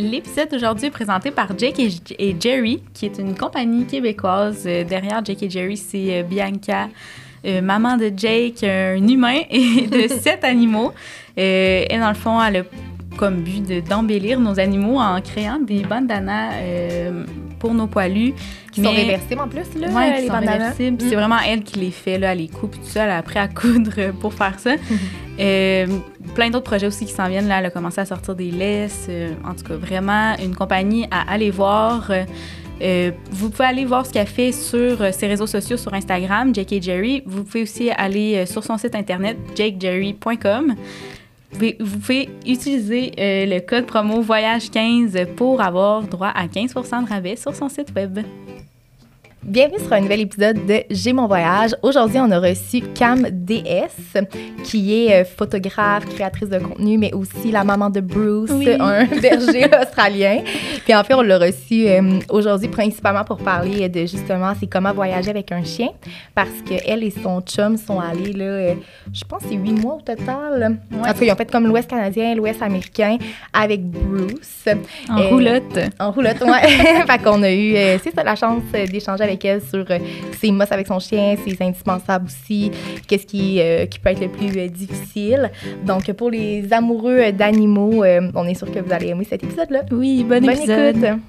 L'épisode d'aujourd'hui est présenté par Jake et, et Jerry, qui est une compagnie québécoise. Euh, derrière Jake et Jerry, c'est euh, Bianca, euh, maman de Jake, un humain et de sept animaux. Euh, et dans le fond, elle a comme but de- d'embellir nos animaux en créant des bandanas euh, pour nos poilus. Qui sont réversibles en plus, là, qui les sont bandanas. réversibles. Puis Mm. C'est vraiment elle qui les fait, là, elle les coupe tout ça, elle a appris à coudre euh, pour faire ça. Euh, plein d'autres projets aussi qui s'en viennent. Là, elle a commencé à sortir des laisses. euh, en tout cas, vraiment une compagnie à aller voir. Euh, vous pouvez aller voir ce qu'elle fait sur ses réseaux sociaux, sur Instagram, Jake et Jerry. Vous pouvez aussi aller sur son site internet, jakejerry.com. Vous pouvez, utiliser euh, le code promo Voyage15 pour avoir droit à 15% de rabais sur son site web. Bienvenue sur un nouvel épisode de J'ai mon voyage. Aujourd'hui, on a reçu Cam DS, qui est euh, photographe, créatrice de contenu, mais aussi la maman de Bruce, Oui. un berger australien. Puis en fait, on l'a reçu euh, aujourd'hui principalement pour parler de justement, c'est comment voyager avec un chien, parce qu'elle et son chum sont allés, là, euh, je pense, c'est huit mois au total. En tout cas, ils ont fait comme l'Ouest canadien, l'Ouest américain avec Bruce. En Euh, roulotte. En roulotte, ouais. fait qu'on a eu, c'est ça, la chance d'échanger avec elle sur euh, ses mosses avec son chien, ses indispensables aussi, qu'est-ce qui, euh, qui peut être le plus euh, difficile. Donc, pour les amoureux d'animaux, on est sûr que vous allez aimer cet épisode-là. Oui, bon, Bonne épisode. écoute.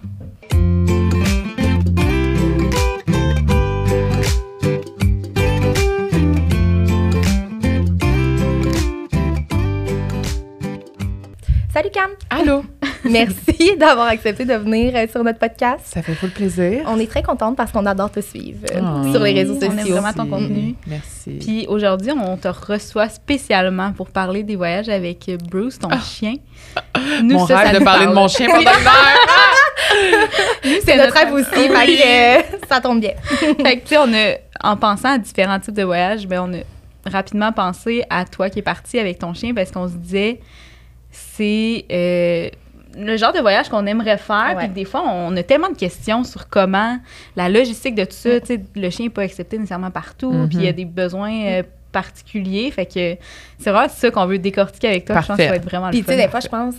Salut Cam! Allô? Merci d'avoir accepté de venir euh, sur notre podcast. Ça fait full plaisir. On est très contente parce qu'on adore te suivre euh, Ah. sur les réseaux Oui, on aime sociaux. vraiment ton contenu. Merci. Puis aujourd'hui, on te reçoit spécialement pour parler des voyages avec Bruce, ton chien. Nous, mon ça, rêve ça de parler de mon chien pendant une heure. C'est notre rêve aussi, fait que, euh, ça tombe bien. Fait que, tu sais, on a, en pensant à différents types de voyages, ben, on a rapidement pensé à toi qui es parti avec ton chien parce qu'on se disait, c'est euh, le genre de voyage qu'on aimerait faire. Puis des fois, on a tellement de questions sur comment la logistique de tout ça. Tu sais, le chien n'est pas accepté nécessairement partout, Mhm. puis il y a des besoins euh, particuliers. Fait que c'est vraiment ça qu'on veut décortiquer avec toi. Je pense que ça va être vraiment Puis le tu sais, des fois, je pense,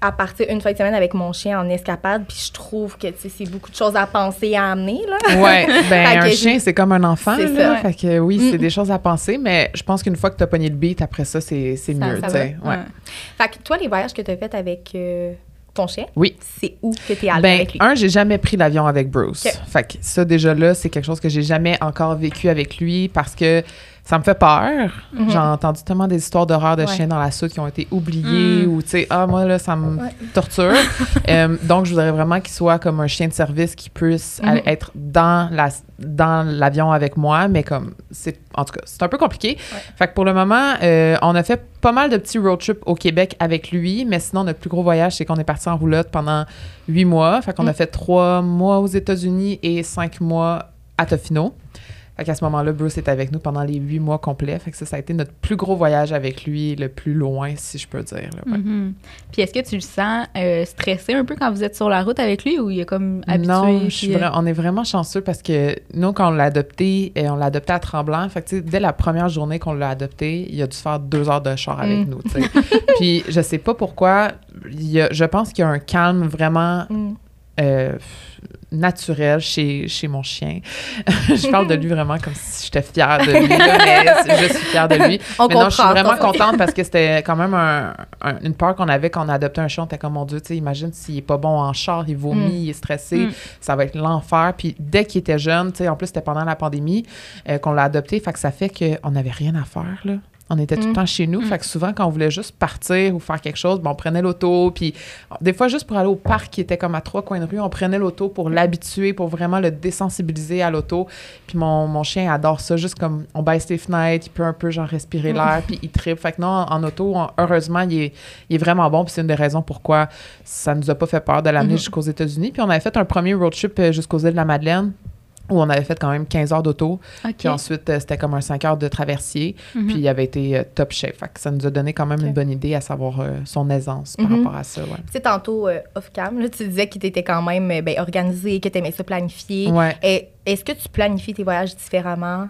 à partir une fois de semaine avec mon chien en escapade, puis je trouve que, c'est beaucoup de choses à penser, à amener, là. Ouais, ben Fait un chien, c'est comme un enfant. Là. ça. Fait que oui, Mm. c'est des choses à penser, mais je pense qu'une fois que tu as pogné le beat, après ça, c'est mieux, ça. Ouais. Ouais. Fait que toi, les voyages que tu as faits avec euh, ton chien, Oui. c'est où que tu es allé Ben, avec lui? un, j'ai jamais pris l'avion avec Bruce. Fait que ça, déjà là, c'est quelque chose que j'ai jamais encore vécu avec lui parce que ça me fait peur. Mhm. J'ai entendu tellement des histoires d'horreur de Ouais. chiens dans la soute qui ont été oubliés Mm. ou, tu sais, ah, moi, là, ça me Ouais. torture. Euh, donc, je voudrais vraiment qu'il soit comme un chien de service qui puisse Mhm. être dans la dans l'avion avec moi, mais comme, c'est, en tout cas, c'est un peu compliqué. Ouais. Fait que pour le moment, euh, on a fait pas mal de petits road trips au Québec avec lui, mais sinon, notre plus gros voyage, c'est qu'on est parti en roulotte pendant huit mois. Fait qu'on a fait trois mois aux États-Unis et cinq mois à Tofino. Fait qu'à ce moment-là, Bruce est avec nous pendant les huit mois complets. Fait que ça, ça a été notre plus gros voyage avec lui, le plus loin, si je peux dire. là, ouais. Mhm. Puis est-ce que tu le sens euh, stressé un peu quand vous êtes sur la route avec lui ou il est comme habitué? Non, je suis puis, vra- on est vraiment chanceux parce que nous, quand on l'a adopté, euh, on l'a adopté à Tremblant. Fait que, dès la première journée qu'on l'a adopté, il a dû faire deux heures de char avec Mm. nous. Puis je sais pas pourquoi, il y a- je pense qu'il y a un calme vraiment Mm. euh, naturel chez, chez mon chien. je parle de lui vraiment comme si j'étais fière de lui, là, mais je suis fière de lui. On mais non, je suis vraiment contente parce que c'était quand même un- un- une peur qu'on avait quand on a adopté un chien. On était comme, mon Dieu, tu sais, imagine s'il est pas bon en char, il vomit, Mm. il est stressé, Mm. ça va être l'enfer. Puis dès qu'il était jeune, tu sais, en plus, c'était pendant la pandémie euh, qu'on l'a adopté, fait que ça fait qu'on n'avait rien à faire, là. On était tout le Mm. temps chez nous. Mm. Fait que souvent, quand on voulait juste partir ou faire quelque chose, ben, on prenait l'auto. Puis des fois, juste pour aller au parc qui était comme à trois coins de rue, on prenait l'auto pour l'habituer, pour vraiment le désensibiliser à l'auto. Puis mon, mon chien adore ça. Juste comme on baisse les fenêtres, il peut un peu genre respirer l'air, puis il tripe. Fait que non, en, en auto, on- heureusement, il est, il est vraiment bon. Puis c'est une des raisons pourquoi ça nous a pas fait peur de l'amener Mhm. jusqu'aux États-Unis. Puis on avait fait un premier road trip euh, jusqu'aux îles de la Madeleine où on avait fait quand même 15 heures d'auto. Puis ensuite, euh, c'était comme un 5 heures de traversier. Mhm. Puis il avait été euh, top chef. Fait que ça nous a donné quand même une bonne idée à savoir euh, son aisance par Mhm. rapport à ça. Ouais. Tu sais, tantôt, euh, off-cam, là, tu disais que tu étais quand même ben, organisé, que tu aimais ça planifier. Ouais. Est-ce que tu planifies tes voyages différemment?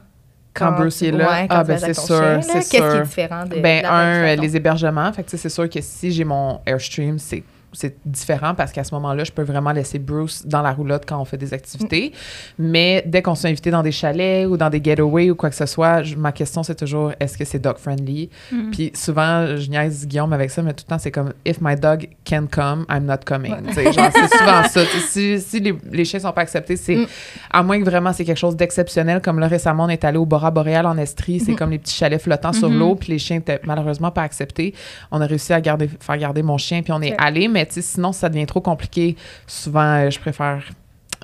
Quand Bruce est là? ouais, Ah, ben, c'est sûr, Qu'est-ce qui est différent de, Ben, de la un, les hébergements. Fait que, tu sais, c'est sûr que si j'ai mon Airstream, c'est c'est différent parce qu'à ce moment-là, je peux vraiment laisser Bruce dans la roulotte quand on fait des activités. Mais dès qu'on s'est invité dans des chalets ou dans des getaways ou quoi que ce soit, je- ma question, c'est toujours est-ce que c'est dog-friendly? Mhm. Puis souvent, je niaise Guillaume avec ça, mais tout le temps, c'est comme if my dog can come, I'm not coming. Genre, c'est souvent ça. Si, si les, les chiens sont pas acceptés, c'est Mm. à moins que vraiment c'est quelque chose d'exceptionnel. Comme là, récemment, on est allé au Bora Boréal en Estrie. Mm-hmm. C'est comme les petits chalets flottants sur Mhm. l'eau, puis les chiens étaient malheureusement pas acceptés. On a réussi à garder, faire garder mon chien, puis on est allé, mais sinon, ça devient trop compliqué. Souvent, euh, je préfère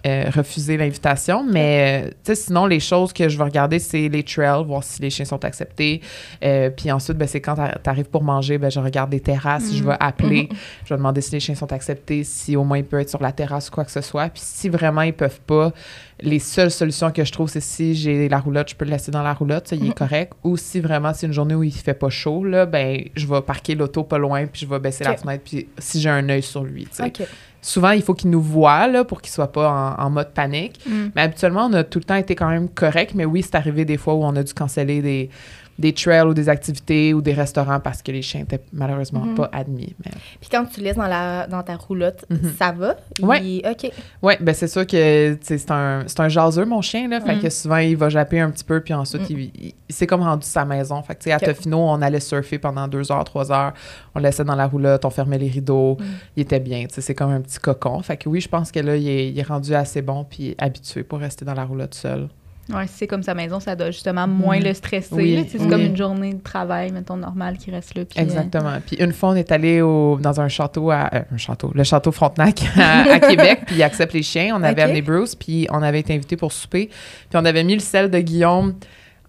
euh, refuser l'invitation. Mais euh, tu sais, sinon, les choses que je vais regarder, c'est les trails, voir si les chiens sont acceptés. Euh, puis ensuite, ben, c'est quand tu arrives pour manger, ben, je regarde les terrasses, je vais appeler, je vais demander si les chiens sont acceptés, si au moins ils peuvent être sur la terrasse ou quoi que ce soit. Puis si vraiment ils peuvent pas, les seules solutions que je trouve, c'est si j'ai la roulotte, je peux le laisser dans la roulotte, ça, il est correct. Ou si vraiment c'est une journée où il fait pas chaud, là, ben, je vais parquer l'auto pas loin, puis je vais baisser la fenêtre, puis si j'ai un œil sur lui. Souvent, il faut qu'il nous voit là, pour qu'il soit pas en, en mode panique. Mm. Mais habituellement, on a tout le temps été quand même correct. Mais oui, c'est arrivé des fois où on a dû canceller des, des trails ou des activités ou des restaurants parce que les chiens étaient malheureusement Mhm. pas admis. Mais... Puis quand tu laisses dans, la, dans ta roulotte, Mhm. ça va? Il- OK. Oui, ben c'est sûr que c'est un, un jaseux, mon chien. Là, fait Mm. que souvent, il va japper un petit peu, puis ensuite, il, il- c'est comme rendu sa maison. Fait que, à Ok. Tofino, on allait surfer pendant deux heures, trois heures. On le laissait dans la roulotte, on fermait les rideaux. Il était bien. tu sais, C'est comme un petit cocon. Fait que oui, je pense que là, il est, il est rendu assez bon puis habitué pour rester dans la roulotte seul. Ouais, si c'est comme sa maison, ça doit justement moins Mhm. le stresser. Oui, C'est oui. comme une journée de travail, mettons, normale qui reste là. puis, euh, Exactement. Puis une fois, on est allé au, dans un château, à, euh, un château, le château Frontenac à, à Québec, puis il accepte les chiens. On avait Ok. amené Bruce, puis on avait été invité pour souper. Puis on avait mis le sel de Guillaume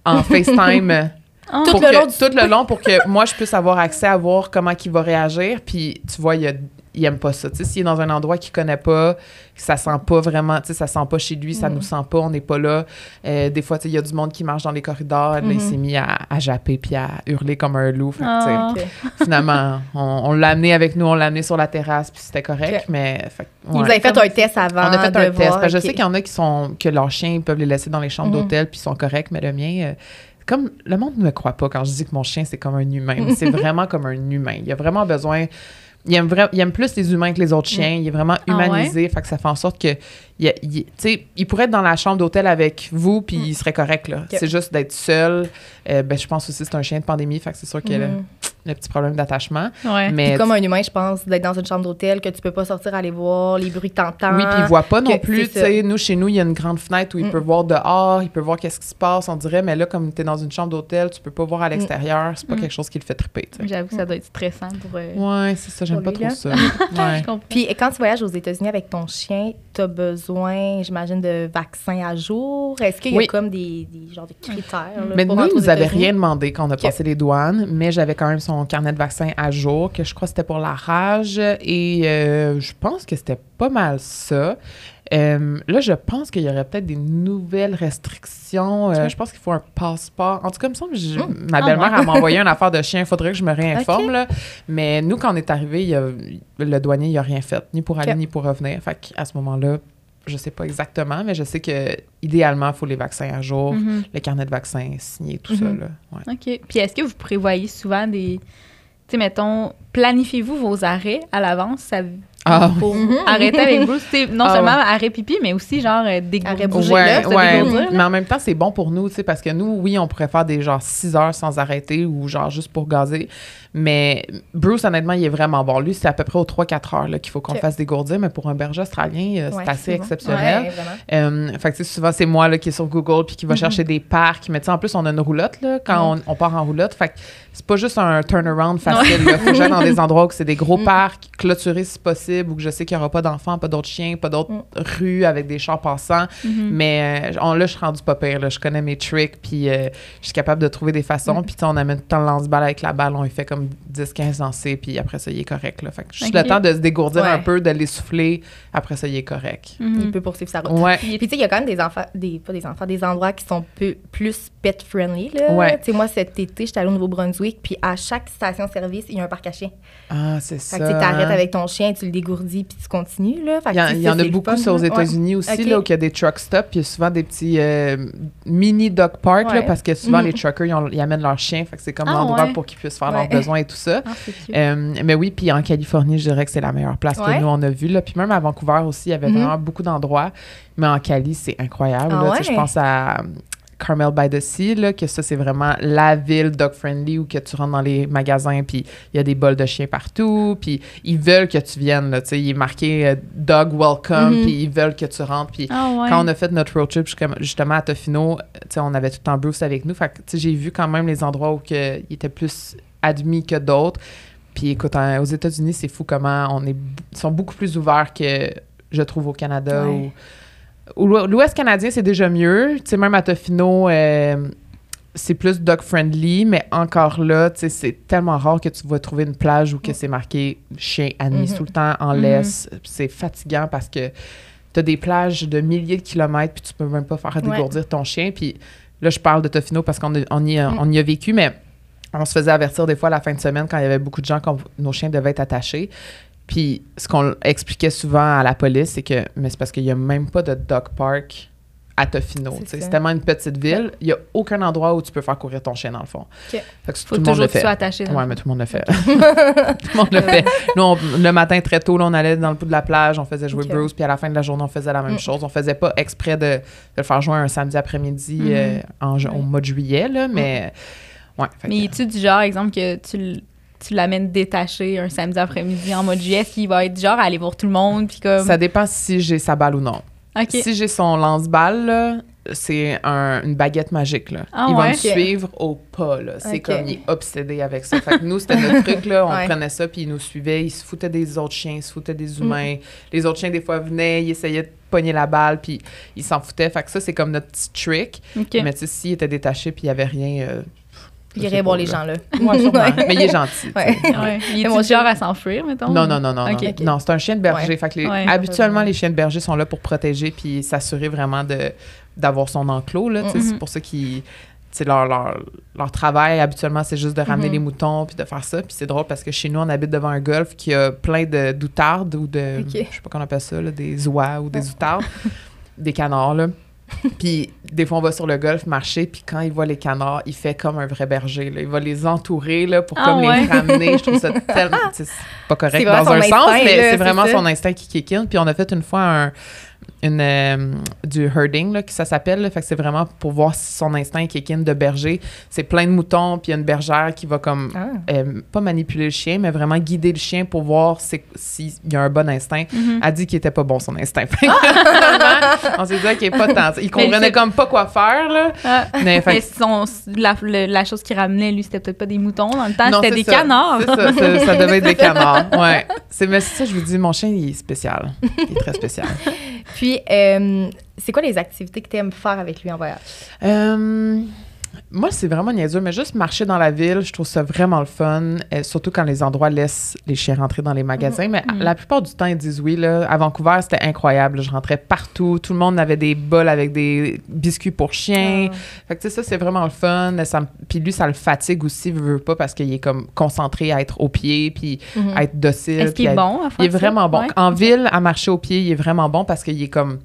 en FaceTime. Ah. Tout le que- long du tout le long pour que moi, je puisse avoir accès à voir comment il va réagir. Puis, tu vois, il, a- il aime pas ça. Tu sais, s'il est dans un endroit qu'il connaît pas, que ça sent pas vraiment, tu sais, ça sent pas chez lui, ça Mhm. nous sent pas, on n'est pas là. Euh, des fois, tu sais, il y a du monde qui marche dans les corridors. Là, il Mhm. s'est mis à, à japper puis à hurler comme un loup. Fait Ah. Finalement, on, on l'a amené avec nous, on l'a amené sur la terrasse, puis c'était correct. Mais, fait, Vous avez fait un test avant On a fait de un test. voir, Je sais qu'il y en a qui sont que leurs chiens ils peuvent les laisser dans les chambres Mhm. d'hôtel puis ils sont corrects, mais le mien, euh, comme le monde ne me croit pas quand je dis que mon chien c'est comme un humain. c'est vraiment comme un humain. Il a vraiment besoin. Il aime, vra- il aime plus les humains que les autres chiens. Il est vraiment Ah ouais? humanisé. Fait que ça fait en sorte que. Il, il- tu sais, il pourrait être dans la chambre d'hôtel avec vous, puis il serait correct. là. C'est juste d'être seul. Euh, ben, je pense aussi que c'est un chien de pandémie. Fait que c'est sûr qu'il y a le, Mhm. le petit problème d'attachement. Ouais. Mais Puis comme un humain, je pense, d'être dans une chambre d'hôtel, que tu peux pas sortir aller voir les bruits que t'entends. Oui, puis il voit pas non plus. nous, chez nous, il y a une grande fenêtre où il Mm. peut voir dehors, il peut voir qu'est-ce qui se passe, on dirait. Mais là, comme tu es dans une chambre d'hôtel, tu peux pas voir à l'extérieur. C'est pas Mm. quelque chose qui le fait triper. J'avoue que ça doit être stressant pour. euh, Ouais, c'est ça. J'aime pas lui, trop là. ça. Ouais. Je comprends. Puis quand tu voyages aux États-Unis avec ton chien, tu as besoin, j'imagine, de vaccins à jour? Est-ce qu'il y a Oui. comme des, des genres de critères? là, Mais pour nous, ils nous avaient rien demandé quand on a passé les douanes, mais j'avais quand même son carnet de vaccins à jour, que je crois que c'était pour la rage, et euh, je pense que c'était pas mal ça. Euh, là, je pense qu'il y aurait peut-être des nouvelles restrictions. Euh. Je pense qu'il faut un passeport. En tout cas, il me semble que Hmm. ma Ah, belle-mère ouais. elle m'a envoyé une affaire de chien. Il faudrait que je me réinforme. Là. Mais nous, quand on est arrivé, a- le douanier, il a rien fait, ni pour aller, ni pour revenir. Fait qu'à ce moment-là, je sais pas exactement, mais je sais que idéalement, il faut les vaccins à jour, Mhm. le carnet de vaccins signé, tout ça. Mhm. Là. Ouais. OK. Puis est-ce que vous prévoyez souvent des. Tu sais, mettons, planifiez-vous vos arrêts à l'avance? Ça- Ah, pour Mhm. arrêter avec Bruce? Non Ah, seulement arrêt pipi, mais aussi genre euh, dégourdir. Ouais, ouais. dégourdir, mais en même temps, c'est bon pour nous, tu sais, parce que nous, oui, on pourrait faire des genre 6 heures sans arrêter ou genre juste pour gazer. Mais Bruce, honnêtement, il est vraiment bon. Lui, c'est à peu près aux 3-4 heures là, qu'il faut qu'on Ok. fasse dégourdir, mais pour un berger australien, euh, c'est Ouais, assez c'est bon. exceptionnel. Ouais, vraiment. Euh, fait que tu sais, souvent, c'est moi là, qui est sur Google puis qui va Mhm. chercher des parcs. Mais tu sais, en plus, on a une roulotte là, quand Mhm. on, on part en roulotte. Fait que c'est pas juste un turnaround facile. Il faut que j'aille dans des endroits où c'est des gros Mhm. parcs, clôturés si possible, où je sais qu'il n'y aura pas d'enfants, pas d'autres chiens, pas d'autres Mhm. rues avec des chars passants. Mhm. Mais euh, on- là, je suis rendue pas pire. Là. Je connais mes tricks, puis euh, je suis capable de trouver des façons. Mm. Puis on amène tout le temps le lance-balle avec la balle. On lui fait comme 10-15 lancers, puis après ça, il est correct. Là. Fait que juste le temps de se dégourdir Ouais. un peu, de l'essouffler. Après ça, il est correct. Mhm. Il peut poursuivre sa route. Ouais. Puis tu sais, il y a quand même des enfants, des, pas des enfants, des endroits qui sont peu- plus pet-friendly. là. Ouais. Tu sais, moi, cet été, j'étais allée au Nouveau-Brunswick, puis à chaque station-service, il y a un parc à chiens. Ah, c'est Fait ça. que tu t'arrêtes avec ton chien, tu le dégourdis puis tu continues, là. Fait Il y, en- il y a beaucoup fun, sur aux. États-Unis aussi, là, où il y a des truck stops, puis il y a souvent des petits euh, mini dog park, là, parce que souvent Mhm. les truckers, ils, ont- ils amènent leurs chiens, fait que c'est comme Ah, l'endroit ouais. pour qu'ils puissent faire leurs besoins et tout ça. Ah. Euh, mais oui, puis en Californie, je dirais que c'est la meilleure place que nous, on a vu. Là. Puis même à Vancouver aussi, il y avait Mhm. vraiment beaucoup d'endroits. Mais en Cali, c'est incroyable. Ah là. Je pense à Carmel by the Sea, là, que ça, c'est vraiment la ville dog-friendly où que tu rentres dans les magasins, puis il y a des bols de chiens partout, puis ils veulent que tu viennes. Là, tu sais, il est marqué euh, Dog Welcome, Mhm. puis ils veulent que tu rentres. Puis Ah ouais. quand on a fait notre road trip justement à Tofino, tu sais, on avait tout le temps Bruce avec nous. Fait j'ai vu quand même les endroits où que, il était plus admis que d'autres. Puis écoute, en- aux États-Unis, c'est fou comment on est, ils sont beaucoup plus ouverts que je trouve au Canada. Ouais. L'Ouest canadien, c'est déjà mieux. Tu sais, même à Tofino, euh, c'est plus dog-friendly, mais encore là, tu sais, c'est tellement rare que tu vas trouver une plage où que c'est marqué chien admis Mhm. tout le temps en Mhm. laisse. C'est fatigant parce que tu as des plages de milliers de kilomètres puis tu peux même pas faire dégourdir ton chien. Puis là, je parle de Tofino parce qu'on a- on y, a- Mm. on y a vécu, mais on se faisait avertir des fois à la fin de semaine quand il y avait beaucoup de gens qu'on nos chiens devaient être attachés. Puis ce qu'on expliquait souvent à la police, c'est que mais c'est parce qu'il n'y a même pas de dog park à Tofino. C'est tellement une petite ville, il n'y a aucun endroit où tu peux faire courir ton chien dans le fond. Fait que Faut tout le monde toujours le fait. attaché. dans Ouais, le mais tout le monde le fait. tout le monde le fait. Nous, on- le matin, très tôt, là, on allait dans le bout de la plage, on faisait jouer. Bruce, puis à la fin de la journée, on faisait la même Mm. chose. On faisait pas exprès de, de le faire jouer un samedi après-midi Mhm. euh, en, au mois de juillet, là, mais... Ouais, fait Mais que- es-tu du genre, exemple, que tu, tu l'amènes détaché un samedi après-midi en mode est-ce qu'il va être genre aller voir tout le monde, puis comme... Ça dépend si j'ai sa balle ou non. Si j'ai son lance-balle, c'est un- une baguette magique. Là. Ah il va me suivre au pas. là. C'est comme, il est obsédé avec ça. Fait que nous, c'était notre truc. Là. On Ouais. prenait ça, puis il nous suivait. Il se foutait des autres chiens, il se foutait des humains. Les autres chiens, des fois, venaient, ils essayaient de pogner la balle, puis ils s'en foutaient. Fait que ça, c'est comme notre petit trick. Mais tu sais, s'il était détaché, puis il n'y avait rien... euh, Il pas, voir les là. gens, là. Ouais. Mais il est gentil. Ouais. Ouais. Il est mon genre chien- à s'enfuir, mettons? Non, non, non, non. Non. Non, c'est un chien de berger. Ouais. Fait que les- Ouais. habituellement, les chiens de berger sont là pour protéger puis s'assurer vraiment de, d'avoir son enclos. Mhm. C'est pour ça qu'ils. Leur, leur, leur travail, habituellement, c'est juste de ramener Mhm. les moutons puis de faire ça. Puis c'est drôle parce que chez nous, on habite devant un golf qui a plein de, d'outardes ou de. Ok. Je sais pas comment on appelle ça, là, des oies ou des Ouais. outardes. des canards, là. Puis des fois, on va sur le golf marcher, puis quand il voit les canards, il fait comme un vrai berger. Là. Il va les entourer là, pour Ah comme ouais? les ramener. Je trouve ça tellement... C'est pas correct dans un son sens, mais c'est c'est vraiment ça. son instinct qui kick in. Puis on a fait une fois un, une, euh, du herding, là, que ça s'appelle. là. Fait que c'est vraiment pour voir si son instinct kick de berger. C'est plein de moutons, puis il y a une bergère qui va comme... Ah. euh, pas manipuler le chien, mais vraiment guider le chien pour voir s'il y a un bon instinct. Mhm. Elle dit qu'il était pas bon son instinct. Finalement, on s'est dit qu'il est pas tant. Il comprenait comme pas quoi faire là. Ah. Mais fait Mais que- son- la, le- la chose qu'il ramenait, lui, c'était peut-être pas des moutons. Dans le temps, Non, c'était des ça. canards. C'est ça, ça, ça devait être des canards. Ouais. C'est mais c'est ça je vous dis mon chien il est spécial. Il est très spécial. Puis, euh, c'est quoi les activités que tu aimes faire avec lui en voyage? Euh, moi, c'est vraiment niaiseux, mais juste marcher dans la ville, je trouve ça vraiment le fun, euh, surtout quand les endroits laissent les chiens rentrer dans les magasins. Mais Mhm. la plupart du temps, ils disent oui. Là. À Vancouver, c'était incroyable. Je rentrais partout. Tout le monde avait des bols avec des biscuits pour chiens. Ah. Fait que, ça, c'est vraiment le fun. Ça puis lui, ça le fatigue aussi, veut, veut pas, parce qu'il est comme concentré à être au pied, puis Mhm. à être docile. Est-ce qu'il est bon à faire Il est vraiment bon. Ouais. En ville, à marcher au pied, il est vraiment bon parce qu'il est comme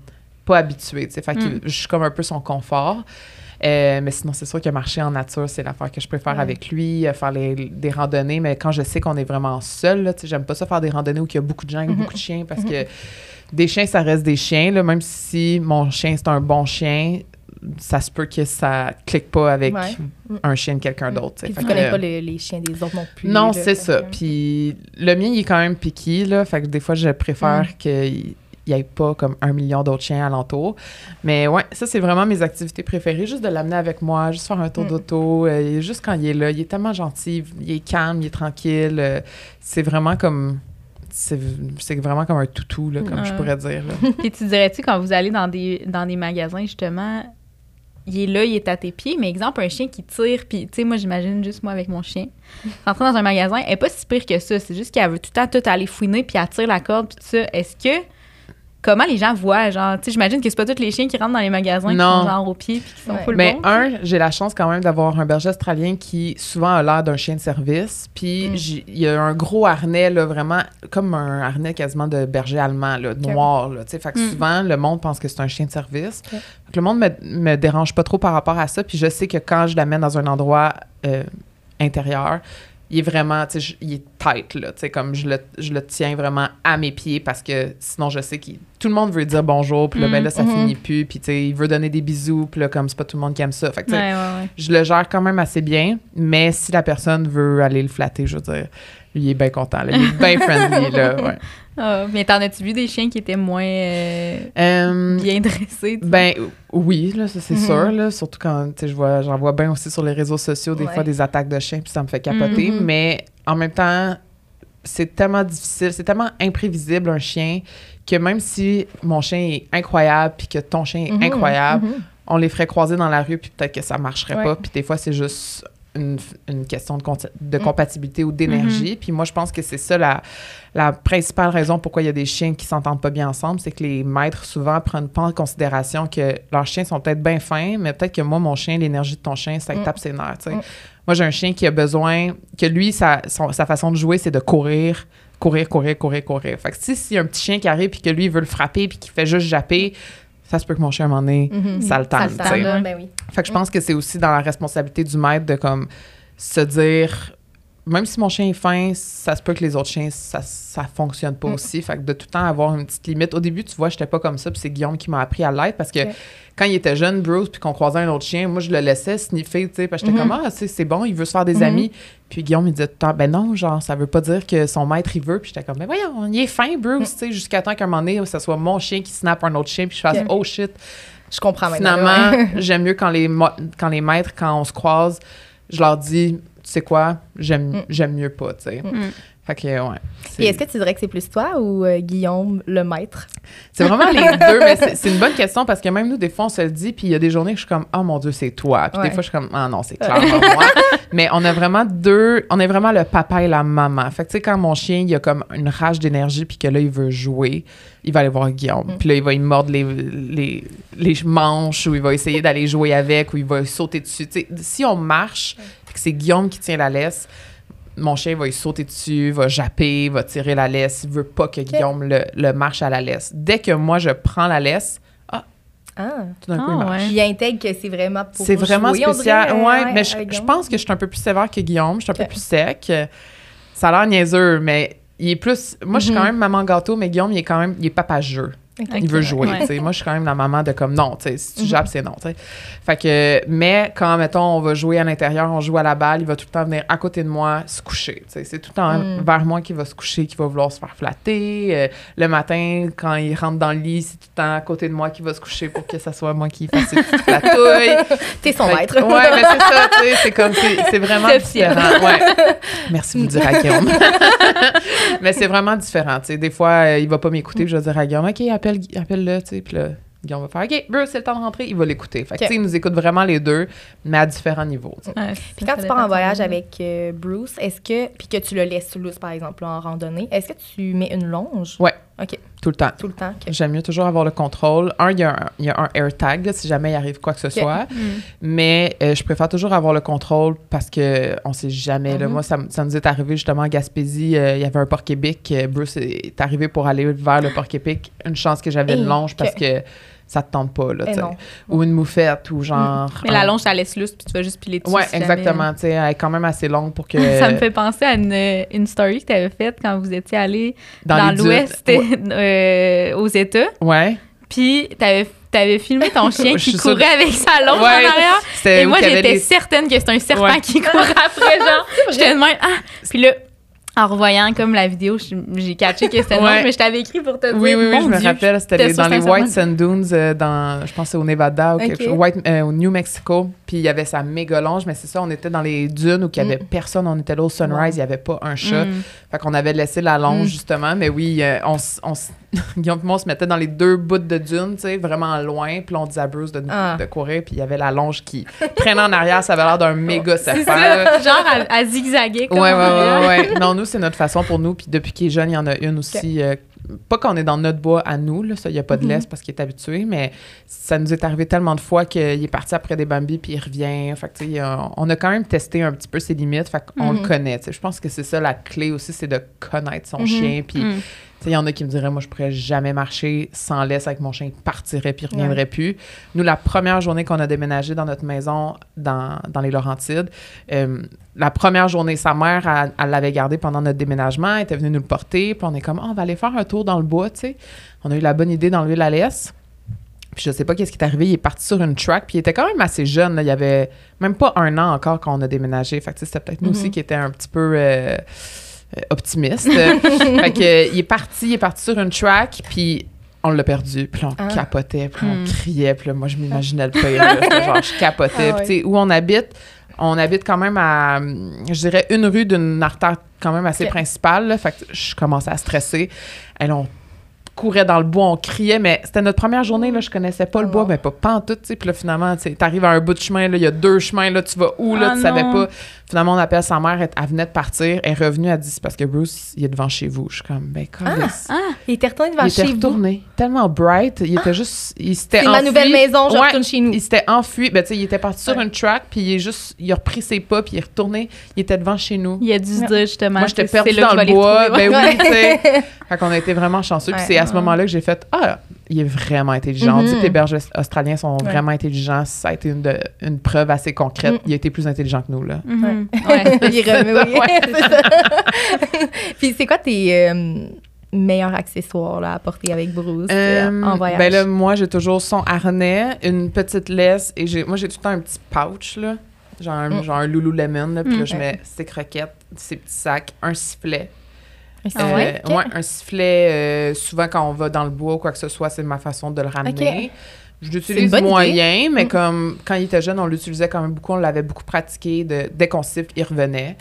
pas habitué. Fait que Mm. je suis comme un peu son confort. Euh, mais sinon, c'est sûr que marcher en nature, c'est l'affaire que je préfère Ouais. avec lui, euh, faire les- des randonnées. Mais quand je sais qu'on est vraiment seul, là, tu sais, j'aime pas ça faire des randonnées où il y a beaucoup de gens, Mhm. beaucoup de chiens, parce que des chiens, ça reste des chiens. Là, même si mon chien, c'est un bon chien, ça se peut que ça clique pas avec Ouais. un chien de quelqu'un d'autre. tu. Puis connais euh, pas le- les chiens des autres non plus. non, là, c'est ça. Puis le mien, il est quand même piqué, là. Fait que des fois, je préfère Mm. qu'il n'y ait pas comme un million d'autres chiens alentour. Mais ouais, ça, c'est vraiment mes activités préférées. Juste de l'amener avec moi, juste faire un tour Mm. d'auto. euh, juste quand il est là, il est tellement gentil, il est calme, il est tranquille. euh, c'est vraiment comme... C'est vraiment comme un toutou, là, comme je pourrais dire. là. Puis tu dirais-tu, quand vous allez dans des, dans des magasins, justement, il est là, il est à tes pieds, mais exemple, un chien qui tire, puis tu sais, moi, j'imagine juste moi avec mon chien, rentrer dans un magasin, elle est pas si pire que ça. C'est juste qu'elle veut tout le temps tout aller fouiner, puis elle tire la corde, puis tout ça. Est-ce que comment les gens voient, genre, tu sais, j'imagine que c'est pas tous les chiens qui rentrent dans les magasins qui Non. sont genre au pied puis qui sont Ouais. full Mais bons. un, j'ai la chance quand même d'avoir un berger australien qui souvent a l'air d'un chien de service. Puis Mm. il y a un gros harnais, là, vraiment comme un harnais quasiment de berger allemand, là, noir. Là, tu sais. fait que Mm. souvent, le monde pense que c'est un chien de service. Ok. Fait que le monde me, me dérange pas trop par rapport à ça. Puis je sais que quand je l'amène dans un endroit euh, intérieur, il est vraiment, tu sais, il est tight, là, tu sais, comme je le, je le tiens vraiment à mes pieds parce que sinon, je sais que tout le monde veut dire bonjour, puis là, ben Mm. là, ça Mhm. finit plus, puis tu sais, il veut donner des bisous, puis là, comme c'est pas tout le monde qui aime ça. Fait que, tu sais, Ouais, ouais, ouais. je le gère quand même assez bien, mais si la personne veut aller le flatter, je veux dire, lui, il est bien content, là, il est bien friendly, là, ouais. Ah, mais t'en as-tu vu des chiens qui étaient moins euh, Euh, bien dressés? Ben oui, là, ça c'est Mhm. sûr, là, surtout quand je vois, j'en vois bien aussi sur les réseaux sociaux des Ouais. fois des attaques de chiens, puis ça me fait capoter. Mhm. Mais en même temps, c'est tellement difficile, c'est tellement imprévisible un chien que même si mon chien est incroyable puis que ton chien est Mhm, incroyable, mhm. on les ferait croiser dans la rue puis peut-être que ça marcherait Ouais. pas. Puis des fois c'est juste une, une question de, de Mm. compatibilité ou d'énergie. Puis moi je pense que c'est ça la, la principale raison pourquoi il y a des chiens qui s'entendent pas bien ensemble, c'est que les maîtres souvent prennent pas en considération que leurs chiens sont peut-être bien fins, mais peut-être que moi, mon chien, l'énergie de ton chien, ça lui Mm. tape ses nerfs. Mm. Moi, j'ai un chien qui a besoin, que lui, sa, son- sa façon de jouer, c'est de courir, courir, courir, courir, courir. Fait que si s'il y a un petit chien qui arrive puis que lui, il veut le frapper puis qu'il fait juste japper, ça se peut que mon chien, à un moment donné, Mhm. ça le Ça tente. le tu sais. tente, ben oui. Fait que je pense que c'est aussi dans la responsabilité du maître de comme se dire même si mon chien est fin, ça se peut que les autres chiens ça ça fonctionne pas Mm. aussi. Fait que de tout le temps avoir une petite limite. Au début, tu vois, j'étais pas comme ça, puis c'est Guillaume qui m'a appris à l'être parce que quand il était jeune, Bruce, puis qu'on croisait un autre chien, moi je le laissais sniffer, tu sais, parce que j'étais Mhm. comme ah, c'est bon, il veut se faire des Mhm. amis. Puis Guillaume il disait tout le temps ben non, genre ça veut pas dire que son maître il veut. Puis j'étais comme mais voyons, il est fin Bruce, tu sais, jusqu'à temps qu'à un moment donné, ce soit mon chien qui snappe un autre chien puis je fasse oh shit. Je comprends maintenant. Finalement, ouais. j'aime mieux quand les, quand les maîtres, quand on se croise, je leur dis, sais quoi, j'aime Mm. j'aime mieux pas, tu sais. Mm. Fait que, ouais. Et est-ce que tu dirais que c'est plus toi ou euh, Guillaume, le maître? C'est vraiment les deux, mais c'est- une bonne question parce que même nous, des fois, on se le dit, puis il y a des journées que je suis comme, oh mon Dieu, c'est toi. Puis Ouais. des fois, je suis comme, ah non, c'est clairement moi. Mais on a vraiment deux, on est vraiment le papa et la maman. Fait que, tu sais, quand mon chien, il a comme une rage d'énergie, puis que là, il veut jouer, il va aller voir Guillaume. Mm. Puis là, il va y mordre les, les, les manches, ou il va essayer d'aller jouer avec, ou il va sauter dessus. Si on marche, c'est Guillaume qui tient la laisse, mon chien va y sauter dessus, va japper, va tirer la laisse. Il veut pas que Guillaume le, le marche à la laisse. Dès que moi, je prends la laisse, Ah, tout d'un coup, Ah, il marche. ouais. il intègre que c'est vraiment pour C'est vraiment jouer, spécial. dirait, ouais, euh, mais je, pense que je suis un peu plus sévère que Guillaume. Je suis un peu plus sec. Ça a l'air niaiseux, mais il est plus. Moi, je suis quand Mhm. même maman gâteau, mais Guillaume, il est quand même. Il est papa jeu. Il veut jouer. Ouais. Moi, je suis quand même la maman de comme non. Si tu Mhm. jappes, c'est non. tu sais. Fait que, mais quand, mettons, on va jouer à l'intérieur, on joue à la balle, il va tout le temps venir à côté de moi se coucher. C'est tout le temps Mhm. vers moi qu'il va se coucher, qu'il va vouloir se faire flatter. Euh, le matin, quand il rentre dans le lit, c'est tout le temps à côté de moi qu'il va se coucher pour que ça soit moi qui fasse ses petites flatouilles. T'es son Fait maître. Ouais, mais c'est ça, c'est comme, c'est c'est vraiment différent. Ouais. Merci de vous le dire à Guillaume. mais c'est vraiment différent. Des fois, euh, il va pas m'écouter, je vais dire à Guillaume, OK, appelle, appelle-le, tu sais, puis là, Guillaume va faire, OK, Bruce, c'est le temps de rentrer, il va l'écouter. Fait que, tu sais, il nous écoute vraiment les deux, mais à différents niveaux. Ouais, Puis quand tu pars en voyage avec euh, Bruce, est-ce que, puis que tu le laisses loose, par exemple, en randonnée, est-ce que tu mets une longe? Ouais. OK, Tout le temps. tout le temps. J'aime mieux toujours avoir le contrôle. Un, il y a un, il y a un AirTag, là, si jamais il arrive quoi que ce soit. Mm. Mais euh, je préfère toujours avoir le contrôle parce que on sait jamais. là. Mhm. Moi, ça, ça nous est arrivé justement à Gaspésie. euh, Il y avait un porc épic. euh, Bruce est arrivé pour aller vers le porc épic. Une chance que j'avais une longe parce que ça te tente pas. Là, Eh tu sais. non. Ou une moufette ou genre. Mais la un- longe, ça laisse lousse, puis tu vas juste piler dessus. Ouais, si exactement. Tu sais, elle est quand même assez longue pour que. Ça me fait penser à une, une story que tu avais faite quand vous étiez allé dans, l'Ouest euh, aux États. Ouais. Puis t'avais avais filmé ton chien qui sûre- courait avec sa longe Ouais. en arrière. C'était Et moi, j'étais les- certaine que c'était un serpent Ouais. qui courait après, genre. J'étais de même, ah! Puis là, en revoyant comme la vidéo, j'ai- catché que c'était Ouais. longe, mais je t'avais écrit pour te dire, Oui, oui, oui, je me rappelle. C'était dans les White. Sand Dunes, euh, dans, je pense que c'est au Nevada ou quelque chose, White, euh, au New Mexico. Puis il y avait sa méga longe, mais c'est ça, on était dans les dunes où il n'y avait Mm. personne. On était là au sunrise, il n'y avait pas un chat. Mm. Fait qu'on avait laissé la longe, Mm. justement. Mais oui, euh, on, on Guillaume et moi, on se mettait dans les deux bouts de dune, tu sais, vraiment loin. Puis on disait à Bruce de, Ah. de courir. Puis il y avait la longe qui traînait en arrière. Ça avait l'air d'un méga serpent. genre à, à zigzaguer. comme Ouais, ouais, ouais, ouais. Non, nous, c'est notre façon pour nous. Puis depuis qu'il est jeune, il y en a une aussi. euh, pas qu'on est dans notre bois à nous, là, ça, il n'y a pas de laisse parce qu'il est habitué, mais ça nous est arrivé tellement de fois qu'il est parti après des Bambi puis il revient. Fait que, tu sais, on- a quand même testé un petit peu ses limites, fait qu'on le connaît. tu sais. Je pense que c'est ça la clé aussi, c'est de connaître son chien. Puis, Mm. Il y en a qui me diraient, moi, je pourrais jamais marcher sans laisse avec mon chien, il partirait puis il reviendrait plus. Nous, la première journée qu'on a déménagé dans notre maison dans, dans les Laurentides, euh, la première journée, sa mère, elle, elle l'avait gardé pendant notre déménagement, elle était venue nous le porter, puis on est comme, Ah, on va aller faire un tour dans le bois, tu sais. On a eu la bonne idée d'enlever la laisse. Puis je sais pas qu'est-ce qui est arrivé, il est parti sur une track, puis il était quand même assez jeune, là. il y avait même pas un an encore quand on a déménagé. Fait que c'était peut-être nous aussi qui étions un petit peu euh, euh, optimistes. fait que, euh, il est parti, il est parti sur une track, puis on l'a perdu. Puis on Ah. capotait, puis on Hmm. criait, puis là, moi, je m'imaginais le pire. là. Genre, je capotais. Ah Puis où on habite, on habite quand même à, je dirais, une rue d'une artère quand même assez principale. là. fait que je commençais à stresser. On courait dans le bois, on criait, mais c'était notre première journée, là, je connaissais pas le Oh bois, mais pas, pas en tout. Puis là, finalement, t'arrives à un bout de chemin, là, il y a deux chemins, là, tu vas où, là, Ah tu savais non. pas. Finalement, on appelle sa mère, elle, elle venait de partir, elle est revenue, elle dit, parce que Bruce, il est devant chez vous. Je suis comme, ben, câlisse. Ah, Il était retourné devant il était chez vous. retourné, tellement bright, il était juste, il s'était C'est ma enfui. nouvelle maison, je Ouais, retourne chez nous. il s'était enfui, ben, tu sais, il était parti sur une track, puis il est juste, il a repris ses pas, puis il est retourné, il était devant chez nous. il a dû se dire justement. Moi, j'étais que dans le bois. Ben oui, tu sais. Fait qu'on a été vraiment chanceux. Puis c'est ce moment-là que j'ai fait Ah, il est vraiment intelligent. On dit que les bergers australiens sont Ouais. vraiment intelligents. Ça a été une, de- une preuve assez concrète. Mm. Il a été plus intelligent que nous, là. Mhm. Ouais. il oui. C'est ça. Puis c'est quoi tes euh, meilleurs accessoires là, à porter avec Bruce euh, Euh, en voyage? Ben là, moi, j'ai toujours son harnais, une petite laisse et j'ai, moi, j'ai tout le temps un petit pouch, là. Genre un, Mm. genre un Lululemon, là. Puis là, Mm. je mets ses croquettes, ses petits sacs, un sifflet. Ah Euh, ouais? Un sifflet, euh, souvent quand on va dans le bois ou quoi que ce soit, c'est ma façon de le ramener. Je C'est l'utilise moyen, mais Mm. comme quand il était jeune, on l'utilisait quand même beaucoup. On l'avait beaucoup pratiqué. De, dès qu'on siffle, il revenait.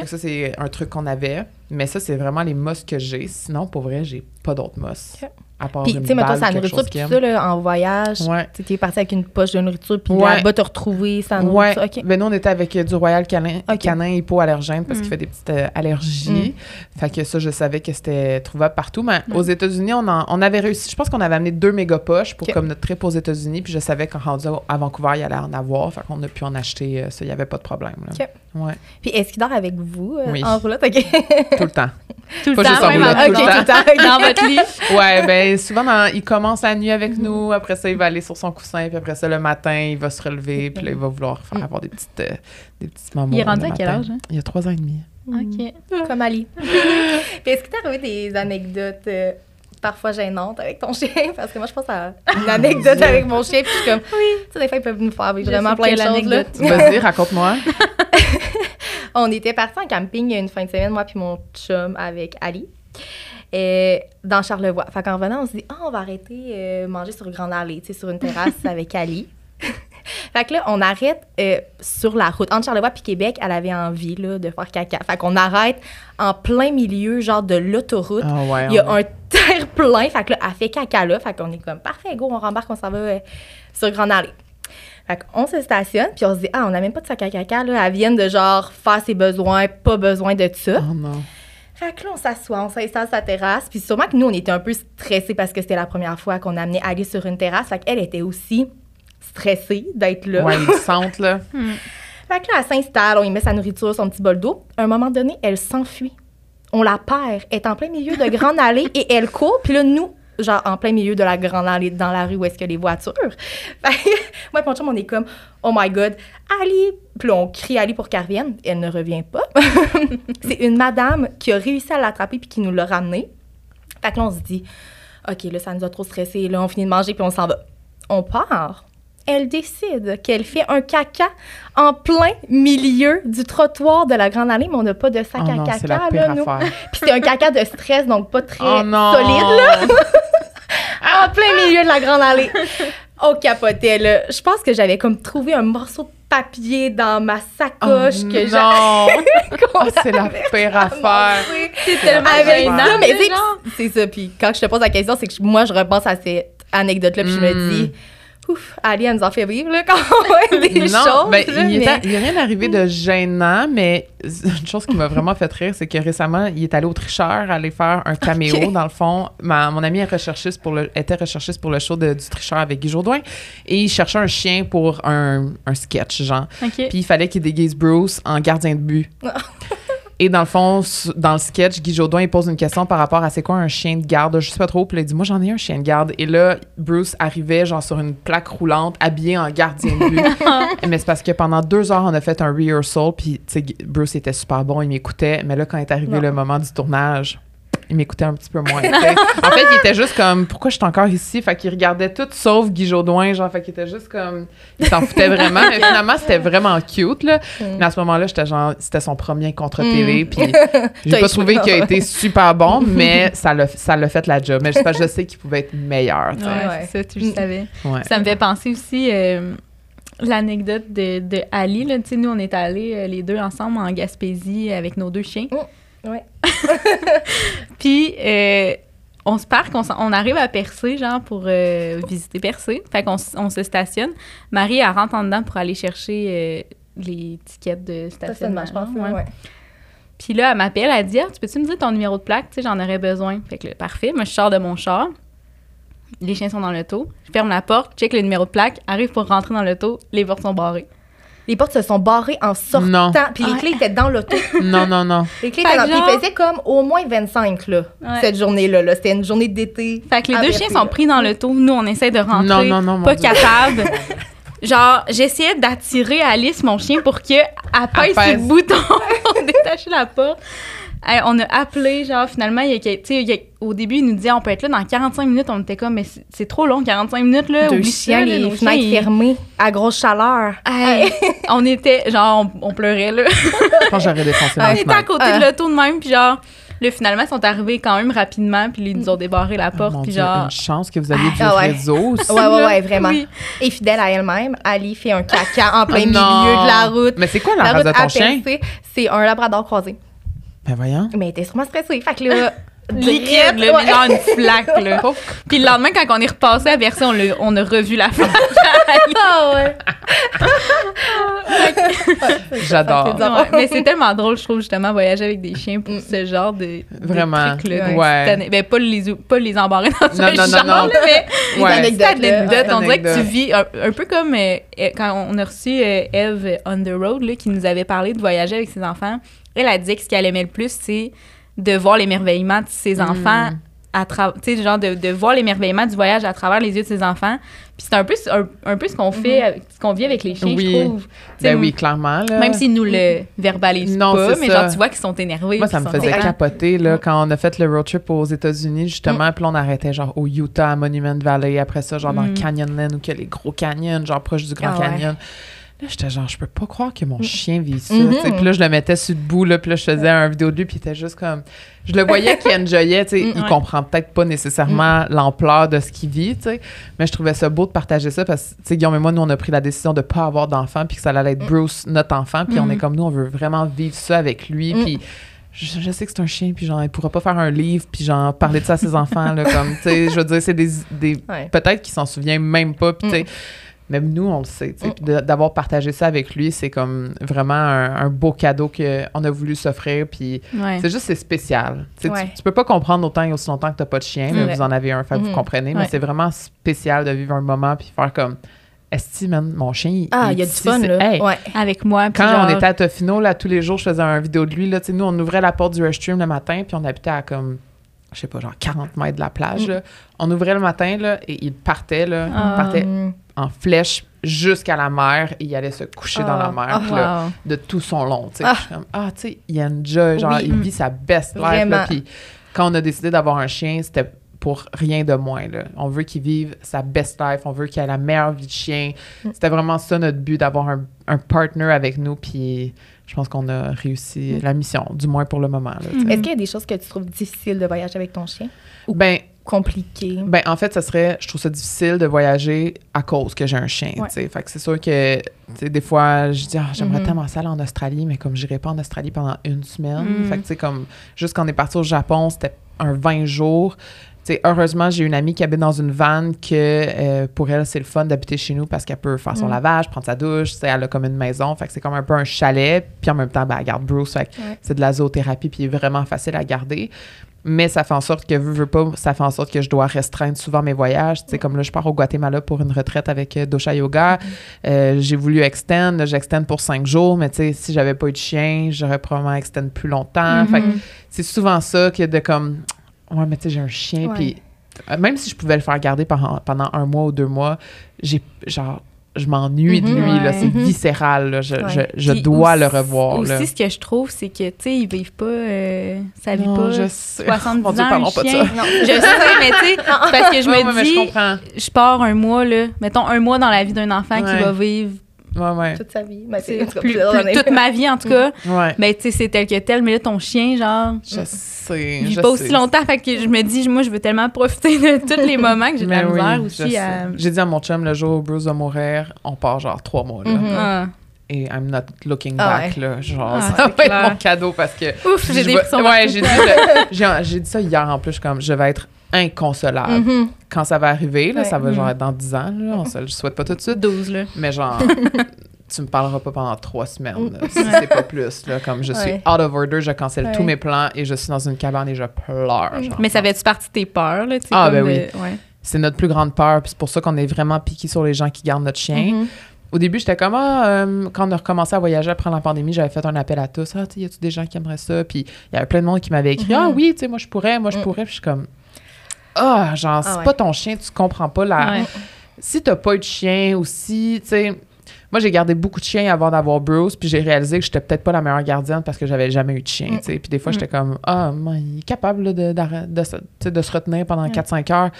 Donc ça, c'est un truc qu'on avait. Mais ça, c'est vraiment les mosses que j'ai. Sinon, pour vrai, j'ai pas d'autres mosses. À part Puis, tu sais, mettons, sa nourriture, puis tout ça, là, en voyage, Ouais. tu t'es parti avec une poche de nourriture, puis Ouais. là-bas, t'as retrouvé sa Ouais. nourriture. OK. Ben nous, on était avec euh, du Royal Canin, Ok. canin hypoallergène parce Mm. qu'il fait des petites euh, allergies. Fait que ça, je savais que c'était trouvable partout. Mais aux États-Unis, on, en- on avait réussi. Je pense qu'on avait amené deux méga poches pour comme notre trip aux États-Unis. Puis je savais qu'en rendu à Vancouver, il allait en avoir. Fait qu'on a pu en acheter. euh, ça, il n'y avait pas de problème. là. Ok. Ouais, Puis est-ce qu'il dort avec vous Oui. en roulotte? Tout le temps. Tout le Pas temps, juste en roulotte, tout OK, le tout temps. le temps. Dans votre lit. Ouais, ben souvent, dans- il commence la nuit avec nous. Après ça, il va aller sur son coussin. Puis après ça, le matin, il va se relever. Puis là, il va vouloir faire, avoir des petites, euh, des petits moments. Il est rendu à quel âge, hein? Il a trois ans et demi. OK. Comme Ali. Puis est-ce que t'as trouvé des anecdotes euh, parfois gênantes avec ton chien? Parce que moi, je pense à une anecdote avec mon chien, puis je suis comme... Oui. Tu sais, des fois, ils peuvent nous faire vivre vraiment plein de choses, là. Vas-y, raconte-moi. On était partis en camping une fin de semaine, moi puis mon chum avec Ali. euh, dans Charlevoix. Fait qu'en revenant, on se dit, ah, on va arrêter euh, manger sur Grande Allée, tu sais, sur une terrasse avec Ali. fait que là, on arrête euh, sur la route. Entre Charlevoix puis Québec, elle avait envie là, de faire caca. Fait qu'on arrête en plein milieu, genre de l'autoroute. Ah ouais. Il y a un terre-plein. Fait que là, elle fait caca là. Fait qu'on est comme, parfait, go, on rembarque, on s'en va euh, sur Grande Allée. Fait qu'on se stationne, puis on se dit, ah, on n'a même pas de sac à caca, là. Elle vient de genre faire ses besoins, pas besoin de ça. Oh non. Fait que là, on s'assoit, on s'installe sur la terrasse. Puis sûrement que nous, on était un peu stressés parce que c'était la première fois qu'on amenait Ali sur une terrasse. Fait qu'elle était aussi stressée d'être là. Ouais, ils sentent, là. Fait que là, elle s'installe, on y met sa nourriture, son petit bol d'eau. À un moment donné, elle s'enfuit. On la perd. Elle est en plein milieu de grande allée et elle court. Puis là, nous, genre en plein milieu de la grande allée, dans la rue où est-ce que les voitures. Moi mon chum, on est comme, oh my God, Ali! Puis on crie Ali pour qu'elle revienne. Elle ne revient pas. C'est une madame qui a réussi à l'attraper puis qui nous l'a ramenée. Fait que là, on se dit, OK, là, ça nous a trop stressé. Là, on finit de manger puis on s'en va. On part. Elle décide qu'elle fait un caca en plein milieu du trottoir de la Grande Allée, mais on n'a pas de sac Oh à non, caca, c'est la là, pire nous. affaire. Puis c'est un caca de stress, donc pas très Oh non! solide, là, en plein milieu de la Grande Allée. On capotait, là. Je pense que j'avais comme trouvé un morceau de papiers dans ma sacoche Oh, que j'ai. non! Oh, c'est la pire affaire. C'est tellement gênant, mais c'est ça. Puis quand je te pose la question, c'est que moi, je repense à cette anecdote-là, puis je me Mm. dis, ouf, Ali, elle nous vivre, là, quand même, des non, choses. ben, là, il mais- n'y a rien arrivé de gênant, mais une chose qui m'a vraiment fait rire, c'est que récemment, il est allé au tricheur aller faire un caméo. Dans le fond, ma, mon ami est recherchiste pour le, était recherchiste pour le show de- du tricheur avec Guy Jourdouin et il cherchait un chien pour un, un sketch, genre. OK. Puis il fallait qu'il déguise Bruce en gardien de but. Et dans le fond, dans le sketch, Guy Jodoin, il pose une question par rapport à c'est quoi un chien de garde? Je sais pas trop. Puis là, il dit, moi, j'en ai un chien de garde. Et là, Bruce arrivait, genre, sur une plaque roulante, habillé en gardien de but. mais c'est parce que pendant deux heures, on a fait un rehearsal. Puis, tu sais, Bruce était super bon, il m'écoutait. Mais là, quand est arrivé Non. le moment du tournage, il m'écoutait un petit peu moins. en fait, il était juste comme, pourquoi je suis encore ici? Fait qu'il regardait tout sauf Guy Jodoin, genre, fait qu'il était juste comme, il s'en foutait vraiment. Mais finalement, c'était vraiment cute, là. Mm. Mais à ce moment-là, j'étais genre, c'était son premier contre-télé. Puis j'ai pas trouvé qu'il a été super bon, mais ça l'a, ça l'a fait la job. Mais je, sais qu'il pouvait être meilleur. Ouais, Ouais. c'est ça, tu le Mm. savais. Ouais. Ça me fait penser aussi euh, l'anecdote de, de Ali. Là. Tu sais, Nous, on est allés euh, les deux ensemble en Gaspésie avec nos deux chiens. Ouais. Puis, euh, on se parque, on, on arrive à Percé, genre, pour euh, visiter Percé. Fait qu'on on se stationne. Marie, elle rentre en dedans pour aller chercher euh, les tickets de stationnement. Stationnement, je pense. ouais. ouais. Puis là, elle m'appelle, elle dit Ah, tu peux-tu me dire ton numéro de plaque? Tu sais, j'en aurais besoin. Fait que là, parfait. Moi, je sors de mon char. Les chiens sont dans l'auto. Je ferme la porte, check le numéro de plaque, arrive pour rentrer dans l'auto, les portes sont barrées. Les portes se sont barrées en sortant. Non. Puis les Ouais. clés étaient dans l'auto. Non, non, non. Les clés étaient dans... genre- Il faisait comme au moins 25, là, Ouais. cette journée-là. Là. C'était une journée d'été. Fait que les deux chiens là. sont pris dans l'auto. Nous, on essaie de rentrer. Non, non, non, Pas capable. Genre, j'essayais d'attirer Alice, mon chien, pour qu'elle pèse sur pèse. le bouton pour détacher la porte. Hey, on a appelé, genre, finalement, il y a, que- tu sais, il y a- au début, il nous disait on peut être là dans 45 minutes. On était comme, mais c'est c'est trop long, 45 minutes, là. Deux chiens, les fenêtres ils- fermées, à grosse chaleur. Hey, on était, genre, on, on pleurait, là. Je pense que j'aurais défoncé on ma était à côté Ah. de l'auto de même, puis genre, là, finalement, ils sont arrivés quand même rapidement, puis ils nous ont débarré la Oh, porte, mon puis genre. une chance que vous aviez du Ah ouais. réseau aussi. Ouais, ouais, ouais, vraiment. Oui. Et fidèle à elle-même, Ali fait un caca en plein Oh milieu de la route. Mais c'est quoi la, La race route de ton chien? c'est un labrador croisé. Ben voyons. Mais elle était sûrement stressée. Fait que là, Liquide, là, Ouais. genre une flaque, là. Pauvre Puis le lendemain, quand on est repassé à Versailles, on, a revu la flaque. Ah ouais. J'adore. Ouais, mais c'est tellement drôle, je trouve, justement, voyager avec des chiens pour Mm. ce genre de. de Vraiment. trucs, là, de Ouais. Ben, pas les, pas les embarrer dans Non, un non, non, non. là, mais Les anecdotes, là. anecdotes. On dirait que tu vis un, un peu comme euh, euh, quand on a reçu euh, Eve on the road, là, qui nous avait parlé de voyager avec ses enfants. Elle a dit que ce qu'elle aimait le plus, c'est de voir l'émerveillement de ses Mm. enfants à travers, tu sais, genre de, de voir l'émerveillement du voyage à travers les yeux de ses enfants. Puis c'est un peu, un, un peu ce qu'on fait, avec- ce qu'on vit avec les chiens, Oui. je trouve. Ben oui, clairement. Là. Même s'ils nous le verbalisent Non, pas, mais ça. genre, tu vois qu'ils sont énervés. Moi, ça puis me faisait capoter là, quand on a fait le road trip aux États-Unis, justement. Puis là, on arrêtait genre au Utah, à Monument Valley. Après ça, genre dans Mm. Canyonland, où il y a les gros canyons, genre proche du Grand Ah ouais. Là, j'étais genre, je peux pas croire que mon chien vit ça. Mhm. sais. Puis là, je le mettais sur le bout, là, puis là, je faisais un vidéo de lui, puis il était juste comme. Je le voyais qu'il enjoyait, tu sais. il Ouais. comprend peut-être pas nécessairement l'ampleur de ce qu'il vit, tu sais. Mais je trouvais ça beau de partager ça parce que, tu sais, Guillaume et moi, nous, on a pris la décision de pas avoir d'enfant, puis que ça allait être Bruce, notre enfant. Puis on est comme nous, on veut vraiment vivre ça avec lui. Mm. Puis je, je sais que c'est un chien, puis genre, il pourra pas faire un livre, puis genre, parler de ça à ses enfants, là, comme, tu sais, je veux dire, c'est des. des Ouais. Peut-être qu'il s'en souvient même pas, puis tu sais. Même nous, on le sait. Puis de- d'avoir partagé ça avec lui, c'est comme vraiment un, un beau cadeau qu'on a voulu s'offrir. Puis Ouais. c'est juste, c'est spécial. Tu, peux pas comprendre autant et aussi longtemps que t'as pas de chien. Mais vous en avez un, fait que vous Mhm. comprenez. Mais c'est vraiment spécial de vivre un moment puis faire comme Esti, man, mon chien, il, Ah, il y a du fun, là. Hey, Ouais. Avec moi. Quand genre- on était à Tofino, là, tous les jours, je faisais une vidéo de lui. Là, Tu sais, nous, on ouvrait la porte du restroom le matin, puis on habitait à comme, je sais pas, genre 40 mètres de la plage. Mm. là. On ouvrait le matin, là, et il partait, là, Ah. il partait Mm. En flèche jusqu'à la mer et il allait se coucher dans la Ah. mer Ah. là, Wow. de tout son long. tu sais. Ah. Je suis comme, ah, tu sais, il enjoy, genre, Oui. il vit sa best life. là. Puis quand on a décidé d'avoir un chien, c'était pour rien de moins. Là. On veut qu'il vive sa best life, on veut qu'il ait la meilleure vie de chien. Mm. C'était vraiment ça notre but, d'avoir un, un partner avec nous. Puis je pense qu'on a réussi la mission, du moins pour le moment. Est-ce qu'il y a des choses que tu trouves difficiles de voyager avec ton chien? Ben, compliqué? Ben, en fait, ça serait, je trouve ça difficile de voyager à cause que j'ai un chien, Ouais. Fait que c'est sûr que, des fois, je dis, ah, j'aimerais Mhm. tellement ça aller en Australie, mais comme j'irai pas en Australie pendant une semaine. Mhm. Fait que, tu sais, comme, juste quand on est parti au Japon, c'était un 20 jours. Heureusement, j'ai une amie qui habite dans une van que, euh, pour elle, c'est le fun d'habiter chez nous parce qu'elle peut faire son Mhm. lavage, prendre sa douche, elle a comme une maison. Fait que c'est comme un peu un chalet. Puis en même temps, ben, elle garde Bruce. Fait que Ouais. c'est de la zoothérapie, puis il est vraiment facile à garder. Mais ça fait en sorte que, veux, veux pas, ça fait en sorte que je dois restreindre souvent mes voyages. Tu sais, comme là, je pars au Guatemala pour une retraite avec euh, Dosha Yoga. Euh, j'ai voulu extend, là, j'extende pour cinq jours, mais tu sais, si j'avais pas eu de chien, j'aurais probablement extend plus longtemps. Fait que Mhm. c'est souvent ça que de comme, ouais, mais tu sais, j'ai un chien, puis euh, même si je pouvais le faire garder pendant, pendant un mois ou deux mois, j'ai, genre, je m'ennuie de Mhm. lui, là, Ouais. c'est Mhm. viscéral, là, je, Ouais. je, je dois le revoir, Aussi, là. ce que je trouve, c'est que, tu sais, ils vivent pas, euh, ça vit Non, pas je sais. 70 Mon Dieu, ans, parlons un pas de chien. ça. Non. Je sais, mais tu sais, parce que je Ouais, me dis, je je pars un mois, là, mettons un mois dans la vie d'un enfant Ouais. qui va vivre Ouais, ouais. Toute sa vie. Ben, c'est c'est en tout cas, plus- plus- années. toute ma vie, en tout cas. Ouais. Mais tu sais, c'est tel que tel. Mais là, ton chien, genre, Je sais. il vit je pas sais. aussi longtemps. Fait que je me dis, moi, je veux tellement profiter de tous les moments que j'ai de la Mais oui, misère aussi sais. à. J'ai dit à mon chum, le jour où Bruce va mourir, on part genre trois mois, là. Mhm. Ah. Et I'm not looking Ah back, là. Genre, Ah, ça va être clair. mon cadeau parce que... Ouf, j'ai des vais- Ouais, j'ai dit, le- j'ai j'ai dit ça hier en plus, je suis comme, je vais être inconsolable. Mhm. Quand ça va arriver, là, Ouais. ça va genre être dans 10 ans, là, on se le souhaite pas tout de suite, 12, là. mais genre... Tu me parleras pas pendant trois semaines, là, si c'est pas plus. Là, comme je suis Ouais. out of order, je cancelle Ouais. tous mes plans et je suis dans une cabane et je pleure. genre. Mais ça fait-tu partie de tes peurs, là? Ah, comme ben oui. ouais. C'est notre plus grande peur, c'est pour ça qu'on est vraiment piqué sur les gens qui gardent notre chien. Mhm. Au début, j'étais comme, ah, euh, quand on a recommencé à voyager après la pandémie, j'avais fait un appel à tous. Ah, tu y a-tu des gens qui aimeraient ça? Puis il y avait plein de monde qui m'avait écrit, ah oui, tu sais, moi je pourrais, moi je Mm. pourrais. Puis je suis comme, ah, genre, c'est Ah ouais. pas ton chien, tu comprends pas la. Ouais. Si t'as pas eu de chien ou si, tu sais. Moi, j'ai gardé beaucoup de chiens avant d'avoir Bruce, puis j'ai réalisé que j'étais peut-être pas la meilleure gardienne parce que j'avais jamais eu de chien, Mm. tu sais. Puis des fois, Mm. j'étais comme, ah, man, il est capable là, de, se- de retenir pendant Mm. 4-5 heures.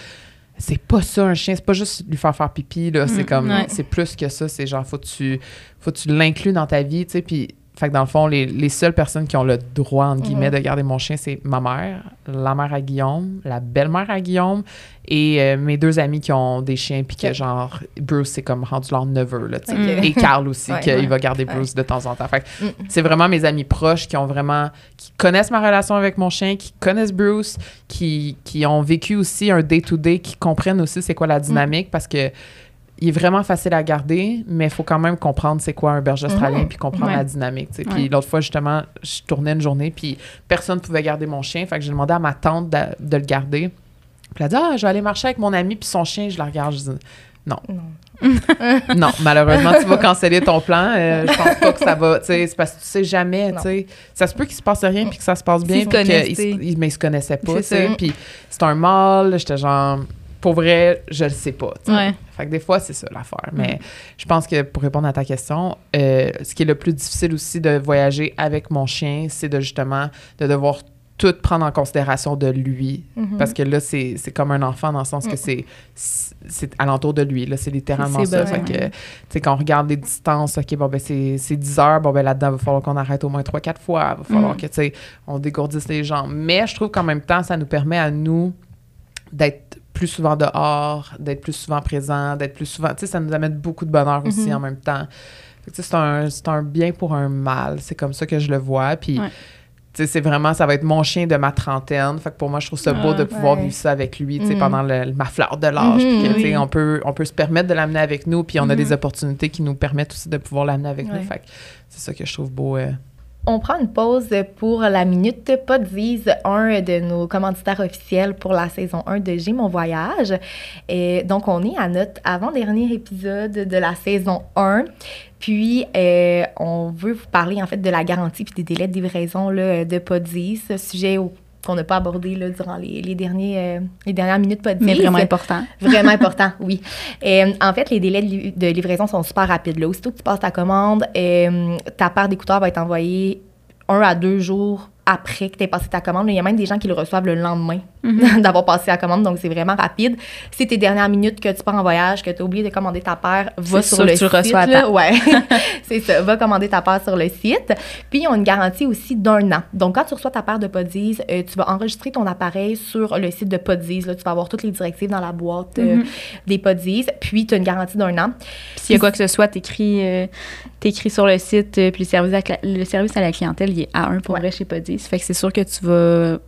C'est pas ça, un chien. C'est pas juste lui faire faire pipi, là. C'est Mm, comme, c'est plus que ça. C'est genre, faut que tu, faut que tu l'inclues dans ta vie, tu sais. Puis, fait que dans le fond, les, les seules personnes qui ont le droit, entre guillemets, Mhm. de garder mon chien, c'est ma mère, la mère à Guillaume, la belle-mère à Guillaume et euh, mes deux amis qui ont des chiens, puis que genre, Bruce, c'est comme rendu leur neveu, là, tu sais. Ok. Et Carl aussi, Ouais, qu'il ouais. va garder Bruce de temps en temps. Fait que Mm. c'est vraiment mes amis proches qui ont vraiment, qui connaissent ma relation avec mon chien, qui connaissent Bruce, qui, qui ont vécu aussi un day-to-day, qui comprennent aussi c'est quoi la dynamique parce que il est vraiment facile à garder, mais il faut quand même comprendre c'est quoi un berger australien Mhm. puis comprendre Ouais. la dynamique. Puis Ouais. l'autre fois, justement, je tournais une journée puis personne ne pouvait garder mon chien. Fait que j'ai demandé à ma tante de, de le garder. Puis elle a dit Ah, je vais aller marcher avec mon ami puis son chien. Je la regarde. Je dis Non. non, malheureusement, tu vas canceller ton plan. Euh, je pense pas que ça va. C'est parce que tu sais jamais. Ça se peut qu'il se passe rien puis que ça se passe bien. S'ils se sais. se- ils- mais ils se connaissaient pas. Puis c'est un mâle. J'étais genre. Pour vrai, je le sais pas. Ouais. Fait que des fois, c'est ça l'affaire. Mais je pense que pour répondre à ta question, euh, ce qui est le plus difficile aussi de voyager avec mon chien, c'est de justement de devoir tout prendre en considération de lui. Mhm. Parce que là, c'est comme un enfant dans le sens que c'est c'est alentour de lui. Là, c'est littéralement ça. Fait que, sais, quand on regarde les distances, OK, bon, ben, c'est c'est 10 heures. Bon, ben, là-dedans, il va falloir qu'on arrête au moins 3-4 fois. Il va falloir Mm. que, tu sais, on dégourdisse les jambes. Mais je trouve qu'en même temps, ça nous permet à nous d'être plus souvent dehors, d'être plus souvent présent, d'être plus souvent... Tu sais, ça nous amène beaucoup de bonheur aussi Mhm. en même temps. Tu sais, c'est un, c'est un bien pour un mal. C'est comme ça que je le vois. Puis, Ouais. tu sais, c'est vraiment... Ça va être mon chien de ma trentaine. Fait que pour moi, je trouve ça beau Ah, de pouvoir ouais. vivre ça avec lui, tu sais, Mhm. pendant le- ma fleur de l'âge. Puis tu sais, oui. on peut, on peut se permettre de l'amener avec nous. Puis on a Mhm. des opportunités qui nous permettent aussi de pouvoir l'amener avec Ouais. nous. Fait c'est ça que je trouve beau. euh. On prend une pause pour la minute Podvise, un de nos commanditaires officiels pour la saison 1 de J'ai mon voyage. Et donc, on est à notre avant-dernier épisode de la saison 1. Puis, euh, on veut vous parler en fait de la garantie puis des délais de livraison de Podvise, sujet au- qu'on n'a pas abordé là, durant les, les derniers, euh, les dernières minutes Podvise. Mais vraiment important. Vraiment important, oui. Euh, en fait, les délais de, li- de livraison sont super rapides. Là. Aussitôt que tu passes ta commande, euh, ta paire d'écouteurs va être envoyée un à deux jours après que tu aies passé ta commande. Il y a même des gens qui le reçoivent le lendemain Mhm. d'avoir passé la commande. Donc, c'est vraiment rapide. Si tes dernières minutes que tu pars en voyage, que tu as oublié de commander ta paire, va sur le site. Reçois Ouais, c'est ça. Va commander ta paire sur le site. Puis, ils ont une garantie aussi d'un an. Donc, quand tu reçois ta paire de Podies, euh, tu vas enregistrer ton appareil sur le site de Podies. Là, tu vas avoir toutes les directives dans la boîte euh, mhm. des Podies. Puis, tu as une garantie d'un an. S'il y a quoi que ce soit, tu écris, euh, sur le site. puis, le service, à le service à la clientèle, il est à 1 pour vrai chez Podies. Fait que c'est sûr que tu vas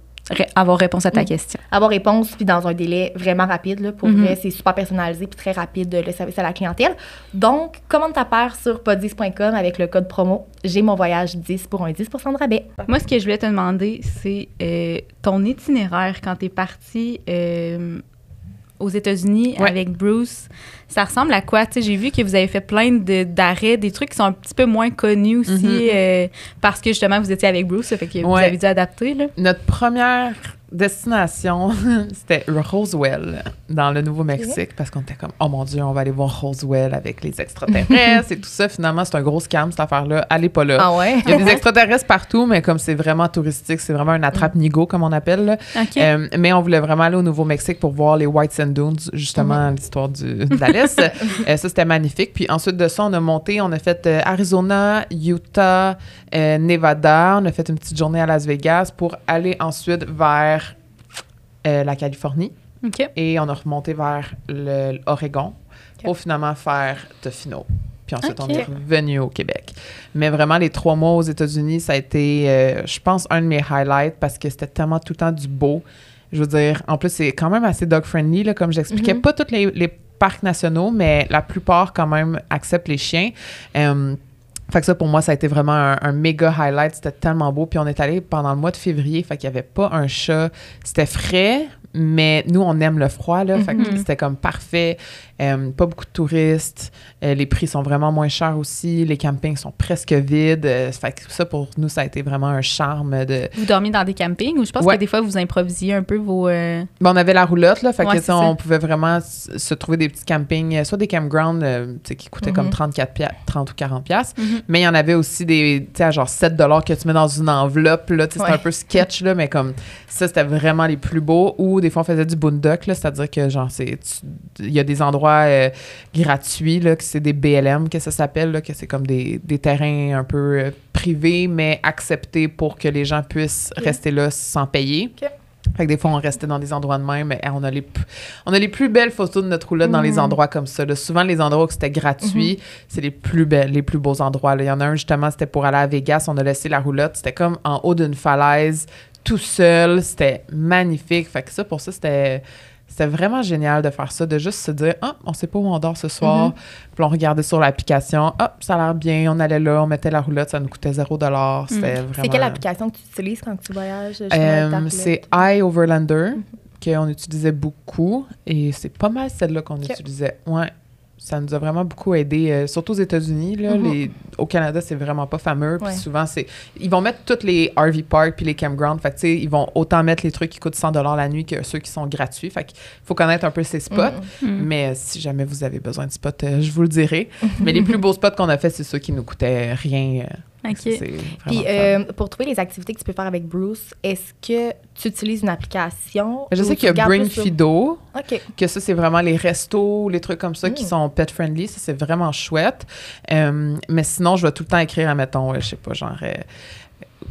avoir réponse à ta mm. question. Avoir réponse, puis dans un délai vraiment rapide. Là, pour mm-hmm. vrai, c'est super personnalisé puis très rapide le service à la clientèle. Donc, commande ta paire sur podis.com avec le code promo J'ai mon voyage 10 pour un 10% de rabais. Moi, ce que je voulais te demander, c'est euh, ton itinéraire quand tu es parti euh, aux États-Unis avec Bruce. Ça ressemble à quoi? J'ai vu que vous avez fait plein d'arrêts, des trucs qui sont un petit peu moins connus aussi, mm-hmm. euh, parce que justement, vous étiez avec Bruce, ça fait que vous avez dû adapter. Là. Notre première destination, c'était Roswell, dans le Nouveau-Mexique, parce qu'on était comme, oh mon Dieu, on va aller voir Roswell avec les extraterrestres et tout ça. Finalement, c'est un gros scam, cette affaire-là. Allez pas là. Ah ouais? Il y a des extraterrestres partout, mais comme c'est vraiment touristique, c'est vraiment un attrape-nigo, comme on appelle. Euh, mais on voulait vraiment aller au Nouveau-Mexique pour voir les White Sand Dunes, justement, l'histoire de l'Alice. Euh, ça, c'était magnifique. Puis ensuite de ça, on a monté, on a fait euh, Arizona, Utah, Nevada. On a fait une petite journée à Las Vegas pour aller ensuite vers euh, la Californie. Et on a remonté vers l'Oregon pour finalement faire Tofino. Puis ensuite, on est revenu au Québec. Mais vraiment, les trois mois aux États-Unis, ça a été, euh, je pense, un de mes highlights parce que c'était tellement tout le temps du beau. Je veux dire, en plus, c'est quand même assez dog-friendly, comme j'expliquais. Mm-hmm. Pas tous les, parcs nationaux, mais la plupart, quand même, acceptent les chiens. Euh, fait que ça, pour moi, ça a été vraiment un, méga highlight. C'était tellement beau. Puis on est allé pendant le mois de février. Fait qu'il n'y avait pas un chat. C'était frais, mais nous, on aime le froid, là. Mm-hmm. c'était comme parfait. Euh, pas beaucoup de touristes. Euh, les prix sont vraiment moins chers aussi. Les campings sont presque vides. Euh, fait que ça, pour nous, ça a été vraiment un charme de... Vous dormiez dans des campings ou je pense que des fois, vous improvisiez un peu vos... Ben, on avait la roulotte, là. Fait que ça, on pouvait vraiment se trouver des petits campings, soit des campgrounds qui coûtaient comme 34 mm-hmm. 30 ou 40 pièces mm-hmm. Mais il y en avait aussi des, tu sais, genre 7 que tu mets dans une enveloppe, là. C'était un peu sketch, là, mais comme ça, c'était vraiment les plus beaux. Ou des fois, on faisait du boondock. C'est-à-dire que, genre, c'est... Il y a des endroits euh, gratuits, là, que c'est des BLM, que ça s'appelle, que c'est comme des, terrains un peu euh, privés, mais acceptés pour que les gens puissent rester là sans payer. Fait que des fois, on restait dans des endroits de même, mais on a les, on a les plus belles photos de notre roulotte dans les mm. endroits comme ça. Souvent, les endroits où c'était gratuit, mm-hmm. c'est les plus belles, les plus beaux endroits. Il y en a un, justement, c'était pour aller à Vegas. On a laissé la roulotte. C'était comme en haut d'une falaise, tout seul. C'était magnifique. Fait que ça, pour ça, c'était c'était vraiment génial de faire ça, de juste se dire Ah, on sait pas où on dort ce soir. Mhm. Puis on regardait sur l'application Ah, ça a l'air bien. On allait là, on mettait la roulotte, ça nous coûtait 0 mhm. C'était vraiment. C'est quelle application que tu utilises quand tu voyages euh, C'est iOverlander, mhm. qu'on utilisait beaucoup. Et c'est pas mal celle-là qu'on utilisait. Ouais ça nous a vraiment beaucoup aidé, euh, surtout aux États-Unis. Là, mm-hmm. au Canada, c'est vraiment pas fameux. Puis souvent, c'est ils vont mettre tous les RV parks puis les campgrounds. Fait que, ils vont autant mettre les trucs qui coûtent 100 la nuit que ceux qui sont gratuits. Fait qu'il faut connaître un peu ces spots. Mm-hmm. Mais euh, si jamais vous avez besoin de spots, euh, je vous le dirai. Mais les plus beaux spots qu'on a fait, c'est ceux qui nous coûtaient rien. Puis euh, pour trouver les activités que tu peux faire avec Bruce, est-ce que tu utilises une application? Je sais qu'il y a Bring Fido. Que ça, c'est vraiment les restos, les trucs comme ça qui hmm. sont pet friendly. Ça, c'est vraiment chouette. Euh, mais sinon, je vais tout le temps écrire, mettons, je sais pas, genre.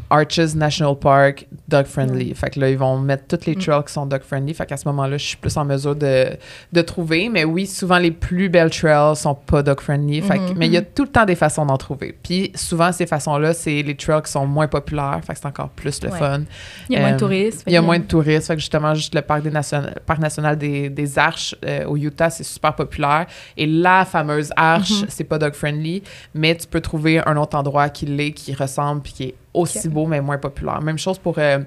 Arches National Park, dog friendly. Fait que là, ils vont mettre toutes les mm. trails qui sont dog friendly. Fait qu'à ce moment-là, je suis plus en mesure de, de, trouver. Mais oui, souvent, les plus belles trails sont pas dog friendly. Fait que, mm-hmm. mais il y a mm-hmm. tout le temps des façons d'en trouver. Puis souvent, ces façons-là, c'est les trails qui sont moins populaires. Fait que c'est encore plus le fun. Il y a moins de euh, touristes. Il y a moins de touristes. Fait que justement, juste le parc, des parc national des, des Arches euh, au Utah, c'est super populaire. Et la fameuse arche, mm-hmm. c'est pas dog friendly. Mais tu peux trouver un autre endroit qui l'est, qui ressemble, puis qui est aussi beau, mais moins populaire. Même chose pour euh,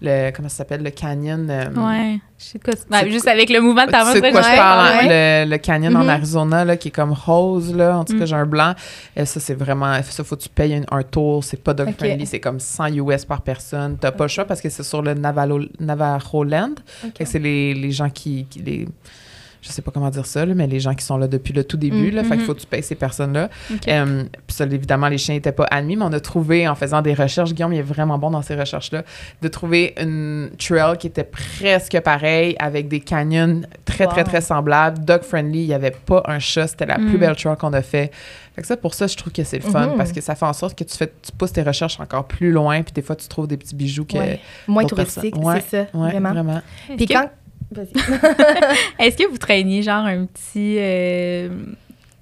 le, comment ça s'appelle, le canyon. Euh, ouais, je sais quoi. juste avec le mouvement de ta main. C'est quoi je parle, hein? le, canyon en mm-hmm. Arizona, là, qui est comme rose, là, en tout cas, mm. j'ai un blanc. Et ça, c'est vraiment, ça, faut que tu payes un, tour, c'est pas dog-friendly, c'est comme 100 US par personne. T'as pas le choix parce que c'est sur le Navajo, Navajo Land. c'est les, les gens qui, qui les je sais pas comment dire ça, là, mais les gens qui sont là depuis le tout début, là, fait qu'il Mhm. faut que tu payes ces personnes-là. Ok. Euh, puis ça, évidemment, les chiens n'étaient pas admis, mais on a trouvé, en faisant des recherches, Guillaume il est vraiment bon dans ces recherches-là, de trouver une trail qui était presque pareille, avec des canyons très, très, Wow. très semblables, dog-friendly. Il n'y avait pas un chat. C'était la plus Mm. belle trail qu'on a fait. Fait que ça, pour ça, je trouve que c'est le fun, Mhm. parce que ça fait en sorte que tu, fais, tu pousses tes recherches encore plus loin, puis des fois, tu trouves des petits bijoux que... Ouais. Moins touristique, Ouais, c'est ça, Ouais, vraiment. vraiment. Puis quand... Vas-y. Est-ce que vous traîniez genre un petit. euh,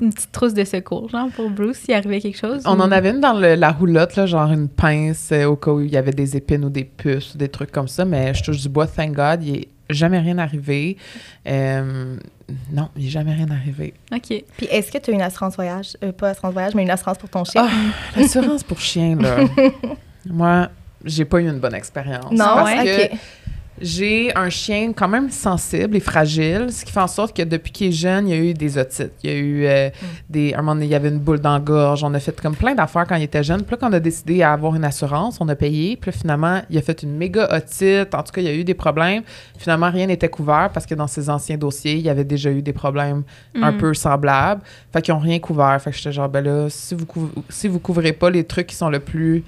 une petite trousse de secours, genre pour Bruce, s'il arrivait quelque chose? On ou- en avait une dans le- la roulotte, là, genre une pince euh, au cas où il y avait des épines ou des puces ou des trucs comme ça, mais je touche du bois, thank God, il est jamais rien arrivé. Euh, non, il est jamais rien arrivé. OK. Puis est-ce que tu as une assurance voyage? Euh, pas assurance voyage, mais une assurance pour ton chien? Ah, l'assurance pour chien, là. Moi, j'ai pas eu une bonne expérience. non? parce OK. que j'ai un chien quand même sensible et fragile, ce qui fait en sorte que depuis qu'il est jeune, il y a eu des otites. Il y a eu euh, des. À un moment donné, il y avait une boule dans la gorge. On a fait comme plein d'affaires quand il était jeune. Puis là, quand on a décidé à avoir une assurance, on a payé. Puis là, finalement, il a fait une méga otite. En tout cas, il y a eu des problèmes. Finalement, rien n'était couvert parce que dans ses anciens dossiers, il y avait déjà eu des problèmes un Mm. peu semblables. Fait qu'ils n'ont rien couvert. Fait que j'étais genre, ben là, si vous, couv- si vous couvrez pas les trucs qui sont le plus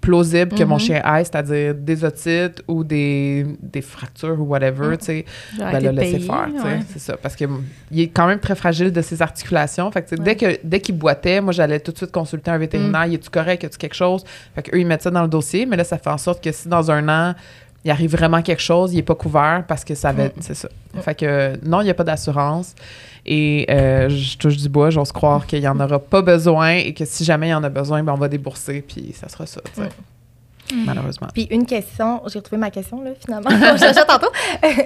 plausibles que mon Mhm. chien ait, c'est-à-dire des otites ou des, des fractures ou whatever, tu sais, ben là, laissez payée, faire, tu sais, ouais. c'est ça. Parce que mm, il est quand même très fragile de ses articulations. Fait que, tu dès que dès qu'il boitait, moi, j'allais tout de suite consulter un vétérinaire. Mm. Il est-tu correct? Y a-tu quelque chose? Fait qu'eux, ils mettent ça dans le dossier. Mais là, ça fait en sorte que si dans un an, il arrive vraiment quelque chose, il n'est pas couvert parce que ça va... Mm. C'est ça. Fait que non, il n'y a pas d'assurance. Et euh, je touche du bois, j'ose croire qu'il n'y en aura pas besoin et que si jamais il y en a besoin, ben, on va débourser, puis ça sera ça, tu sais. Mm. Malheureusement. Puis une question, j'ai retrouvé ma question, là, finalement. Je cherchais tantôt.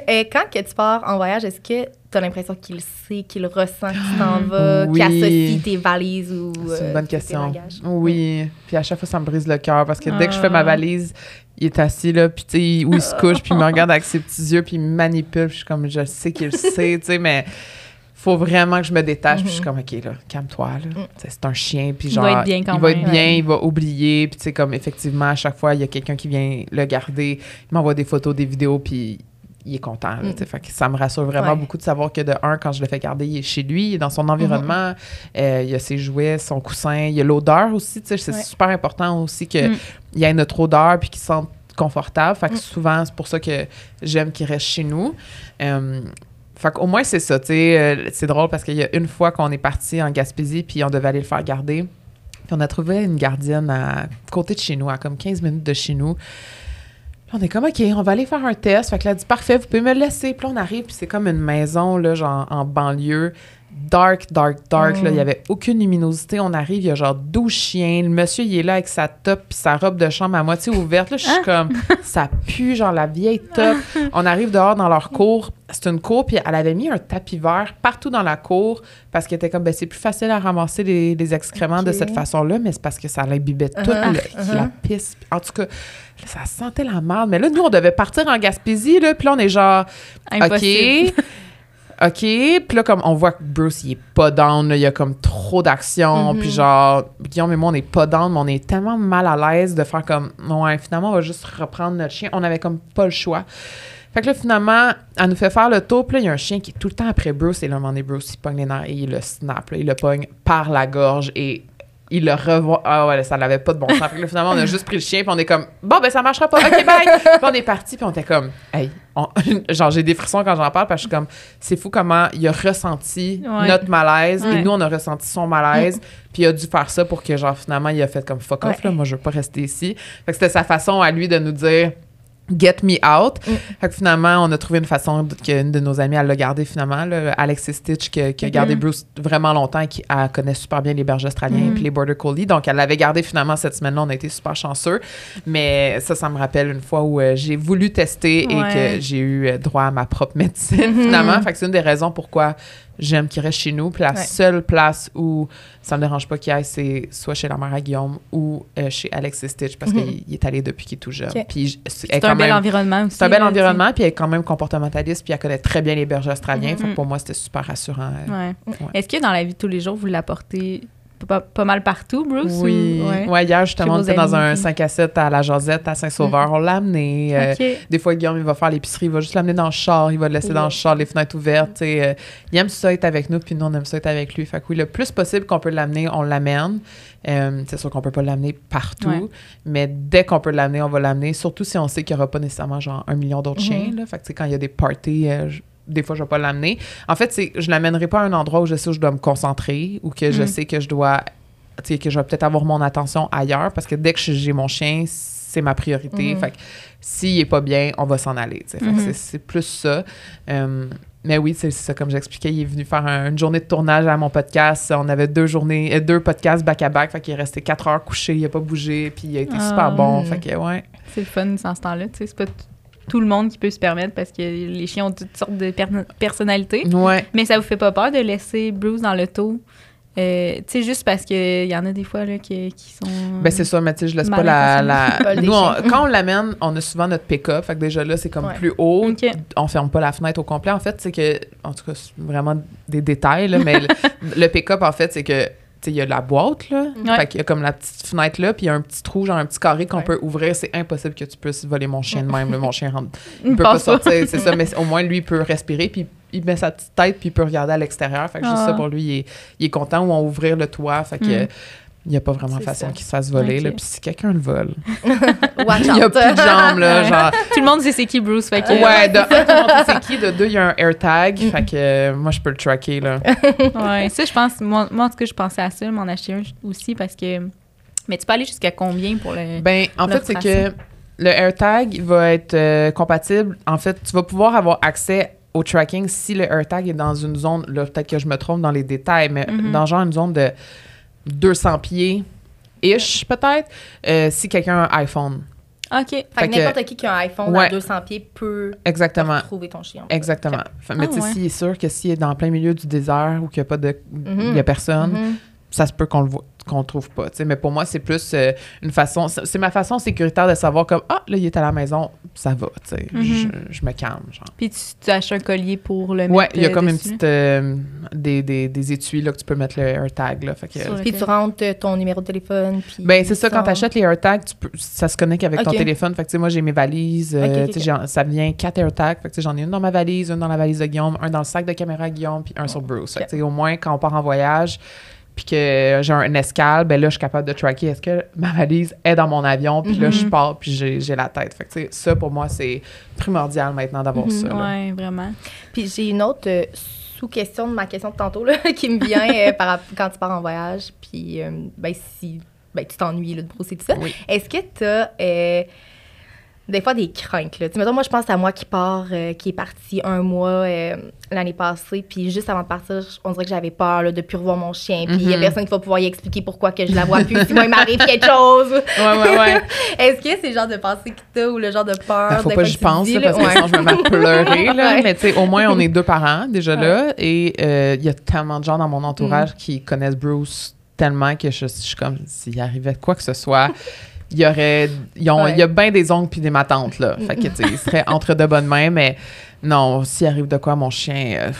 Euh, quand que tu pars en voyage, est-ce que tu as l'impression qu'il sait, qu'il ressent que tu t'en vas, Oui. qu'il associe tes valises ou C'est une euh, bonne tes question. Oui. Puis à chaque fois, ça me brise le cœur parce que dès que je fais ma Ah. valise, il est assis là, puis tu sais, où il se couche, puis il me regarde avec ses petits yeux, puis il me manipule. Puis je suis comme, je sais qu'il le sait, tu sais, mais faut vraiment que je me détache. Puis je suis comme, OK, là, calme-toi, là. Sais, C'est un chien, puis Il genre. va être bien quand il va même. être bien, Ouais. il va oublier. Puis tu sais, comme effectivement, à chaque fois, il y a quelqu'un qui vient le garder. Il m'envoie des photos, des vidéos, puis il est content. là, sais. Fait que ça me rassure vraiment Ouais. beaucoup de savoir que de un, quand je le fais garder, il est chez lui, il est dans son environnement. Euh, il y a ses jouets, son coussin, il y a l'odeur aussi. C'est Ouais. super important aussi qu'il Mm. y ait notre odeur puis qu'il se sente confortable. Fait que Mm. souvent, c'est pour ça que j'aime qu'il reste chez nous. Euh, fait qu'au moins, c'est ça. euh, c'est drôle parce qu'il y a une fois qu'on est parti en Gaspésie puis on devait aller le faire garder. Puis on a trouvé une gardienne à côté de chez nous, à comme 15 minutes de chez nous. On est comme, OK, on va aller faire un test. Fait que là, elle dit, parfait, vous pouvez me laisser. Puis là, on arrive, puis c'est comme une maison, là, genre en banlieue. Dark, dark, dark. là. Il Mm. n'y avait aucune luminosité. On arrive, il y a genre 12 chiens. Le monsieur, il est là avec sa top puis sa robe de chambre à moitié ouverte. Là, je suis comme, ça pue, genre la vieille top. On arrive dehors dans leur cour. C'est une cour, puis elle avait mis un tapis vert partout dans la cour parce qu'elle était comme, ben, c'est plus facile à ramasser les, les excréments de cette façon-là, mais c'est parce que ça l'imbibait toute Uh-huh, uh-huh. la pisse. En tout cas, là, ça sentait la merde. Mais là, nous, on devait partir en Gaspésie, là, puis là, on est genre, Impossible. OK. OK? Puis là, comme on voit que Bruce, il est pas down, là, il y a comme trop d'action. Mhm. Puis genre, Guillaume et moi, on est pas down, mais on est tellement mal à l'aise de faire comme, ouais, finalement, on va juste reprendre notre chien. On avait comme pas le choix. Fait que là, finalement, elle nous fait faire le tour. Puis là, il y a un chien qui est tout le temps après Bruce. Et là, à un moment donné, Bruce, il pogne les nerfs et il le snap. là. il le pogne par la gorge et il le revoit. Ah ouais, ça n'avait pas de bon sens. Là, finalement, on a juste pris le chien. Puis on est comme, bon, ben ça marchera pas. OK, bye. puis on est parti. Puis on était comme, hey, on- genre, j'ai des frissons quand j'en parle. Parce que je suis comme, c'est fou comment il a ressenti Ouais. notre malaise. Ouais. Et nous, on a ressenti son malaise. Puis il a dû faire ça pour que, genre, finalement, il a fait comme fuck off. Ouais. Là, moi, je veux pas rester ici. Fait que c'était sa façon à lui de nous dire, Get me out. Mm. Fait que finalement, on a trouvé une façon qu'une de nos amies, elle l'a gardé finalement. Là, Alexis Stitch, qui, a- qui a Ok. gardé Bruce vraiment longtemps et qui elle connaît super bien les bergers australiens Mm. puis les border collies. Donc, elle l'avait gardé finalement cette semaine-là. On a été super chanceux. Mais ça, ça me rappelle une fois où euh, j'ai voulu tester et Ouais. que j'ai eu euh, droit à ma propre médecine Mhm. finalement. Fait que c'est une des raisons pourquoi j'aime qu'il reste chez nous. Puis la Ouais. seule place où ça me dérange pas qu'il aille, c'est soit chez la mère à Guillaume ou euh, chez Alexis Stitch parce Mhm. qu'il il est allé depuis qu'il est tout jeune. Puis C'est un bel même- environnement aussi. c'est un bel environnement, puis elle est quand même comportementaliste, puis elle connaît très bien les bergers australiens. Que pour moi, c'était super rassurant. euh. Ouais. Ouais. Est-ce que dans la vie de tous les jours, vous l'apportez pas, pas mal partout, Bruce? Oui. ou- Ouais. Ouais. hier, justement, on était dans un puis- 5 à 7 à la Josette, à Saint-Sauveur. On l'a amené. euh. Des fois, Guillaume, il va faire l'épicerie, il va juste l'amener dans le char, il va le laisser dans le char, les fenêtres ouvertes. sais, euh, il aime ça être avec nous, puis nous, on aime ça être avec lui. Fait que oui, le plus possible qu'on peut l'amener, on l'amène. Euh, c'est sûr qu'on peut pas l'amener partout, Ouais. mais dès qu'on peut l'amener, on va l'amener. Surtout si on sait qu'il n'y aura pas nécessairement genre un million d'autres Mhm. chiens. Là. Fait que quand il y a des parties, des fois, je vais pas l'amener. En fait, c'est je l'amènerai pas à un endroit où je sais où je dois me concentrer ou que je Mhm. sais que je dois, tu sais, que je vais peut-être avoir mon attention ailleurs parce que dès que j'ai mon chien, c'est ma priorité. Mhm. Fait que s'il est pas bien, on va s'en aller. Fait que Mhm. c'est- c'est plus ça. Euh, mais oui, c'est ça, comme j'expliquais, il est venu faire un- une journée de tournage à mon podcast. On avait deux journées, euh, deux podcasts back-à-back. Fait qu'il est resté quatre heures couché, il a pas bougé, puis il a été Ah. super bon. Fait que, ouais. C'est le fun dans ce temps-là. Tu sais, c'est pas tout le monde qui peut se permettre parce que les chiens ont toutes sortes de per- personnalités. Ouais. Mais ça vous fait pas peur de laisser Bruce dans l'auto? Euh, tu sais, juste parce qu'il y en a des fois là, qui, qui sont. Ben, c'est ça, mais tu sais, je laisse pas la. La... Nous, on- quand on l'amène, on a souvent notre pick-up. Fait que déjà là, c'est comme Ouais. plus haut. Ok. On ferme pas la fenêtre au complet. En fait, c'est que. En tout cas, c'est vraiment des détails, là, mais le, le pick-up, en fait, c'est que. Il y a la boîte, là. Ouais. Fait qu'il y a comme la petite fenêtre là, puis il y a un petit trou, genre un petit carré qu'on Ouais. peut ouvrir. C'est impossible que tu puisses voler mon chien de même. là. Mon chien rentre. Il Il peut pas sortir, c'est ça, mais au moins lui il peut respirer, puis il met sa petite tête, puis il peut regarder à l'extérieur. Fait que juste Ah. ça pour lui, il est, il est content. Ou on ouvrir le toit, fait que. Mm. Il n'y a pas vraiment façon qu'il se fasse voler. Là. Puis si quelqu'un le vole, il n'y a plus de jambes. Là, genre, Tout le monde sait c'est qui Bruce. Fait que, ouais, de un, tout le monde sait c'est qui. De deux, il y a un AirTag. Fait que euh, moi, je peux le tracker. Là. Ouais, ça, je pense. Moi, moi, en tout cas, je pensais à ça, m'en acheter un aussi parce que. Mais tu peux aller jusqu'à combien pour le. Ben, en fait, c'est que le AirTag va être euh, compatible. En fait, tu vas pouvoir avoir accès au tracking si le AirTag est dans une zone, là, peut-être que je me trompe dans les détails, mais Mhm. dans genre une zone de 200 pieds ish peut-être, euh, si quelqu'un a un iPhone. OK. Fait Fait que n'importe qui qui a un iPhone Ouais. à 200 pieds peut Exactement. trouver ton chien. Exactement. Fait- mais Ah, tu sais, ouais. s'il est sûr que s'il est dans plein milieu du désert ou qu'il n'y a pas de. Il y a personne, Mhm. Ça se peut qu'on le voit qu'on le trouve pas, tu sais. mais pour moi c'est plus euh, une façon c'est ma façon sécuritaire de savoir comme ah là il est à la maison ça va tu sais Mhm. je, je me calme genre Puis tu, tu achètes un collier pour le mettre. ouais il y a euh, comme une dessus? petite euh, des, des, des étuis là que tu peux mettre le AirTag là fait que Puis tu rentres euh, ton numéro de téléphone. Puis ben c'est ça quand tu achètes les AirTags tu peux, ça se connecte avec ton téléphone fait que tu sais moi j'ai mes valises euh, Ok, ok, tu sais, j'ai- ça vient quatre AirTags fait que j'en ai une dans ma valise une dans la valise de Guillaume un dans le sac de caméra de Guillaume puis un sur Bruce Fait que, Ok. tu sais, au moins quand on part en voyage puis que j'ai un escale, ben là, je suis capable de tracker est-ce que ma valise est dans mon avion, puis là, je Mhm. pars, puis j'ai j'ai la tête. Fait que, tu sais, ça, pour moi, c'est primordial maintenant d'avoir Mhm. ça. Ouais, vraiment. Puis j'ai une autre euh, sous-question de ma question de tantôt là, qui me vient euh, par, quand tu pars en voyage. Puis euh, ben, si ben, tu t'ennuies là, de brosser tout ça. Oui. Est-ce que tu as des fois des craintes? Là? Tu sais, mettons, moi, je pense à moi qui part, euh, qui est parti un mois euh, l'année passée. Puis juste avant de partir, on dirait que j'avais peur là, de plus revoir mon chien. Puis il y a Mhm. personne qui va pouvoir y expliquer pourquoi que je la vois plus. si moi, il m'arrive quelque chose. Ouais, ouais, ouais. Est-ce que c'est le genre de pensée que tu as ou le genre de peur? Ben, faut pas que j'y pense, dis, là, parce que ouais. sinon, je me mets à pleurer. Là. Ouais. Mais tu sais, au moins, on est deux parents déjà là. Et euh, il y a tellement de gens dans mon entourage Mm. qui connaissent Bruce tellement que je, je suis comme, s'il arrivait quoi que ce soit, il y aurait. ont- Ouais. Il y a bien des ongles puis des matantes, là. Fait que, tu serait entre de bonnes mains, mais non, s'il arrive de quoi, mon chien. euh,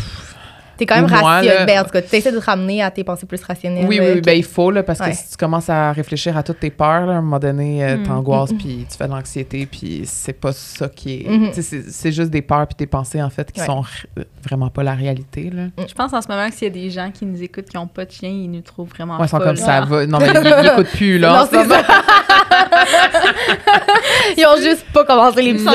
T'es quand même rationnel. Ben, en tout cas, tu essaies de te ramener à tes pensées plus rationnelles. Oui, oui, euh, oui, ben, il faut, là, parce que si tu commences à réfléchir à toutes tes peurs, là, à un moment donné, euh, Mm. t'angoisses, Mm, mm. puis tu fais de l'anxiété, puis c'est pas ça qui est... Mhm. sais, C'est c'est juste des peurs puis des pensées, en fait, qui Ouais. sont vraiment pas la réalité, là. Je pense en ce moment que s'il y a des gens qui nous écoutent qui n'ont pas de chien, ils nous trouvent vraiment Ouais, ils sont comme ça va. Non, mais ils ils écoutent plus, là. Non, Ils ont juste pas commencé l'épisode.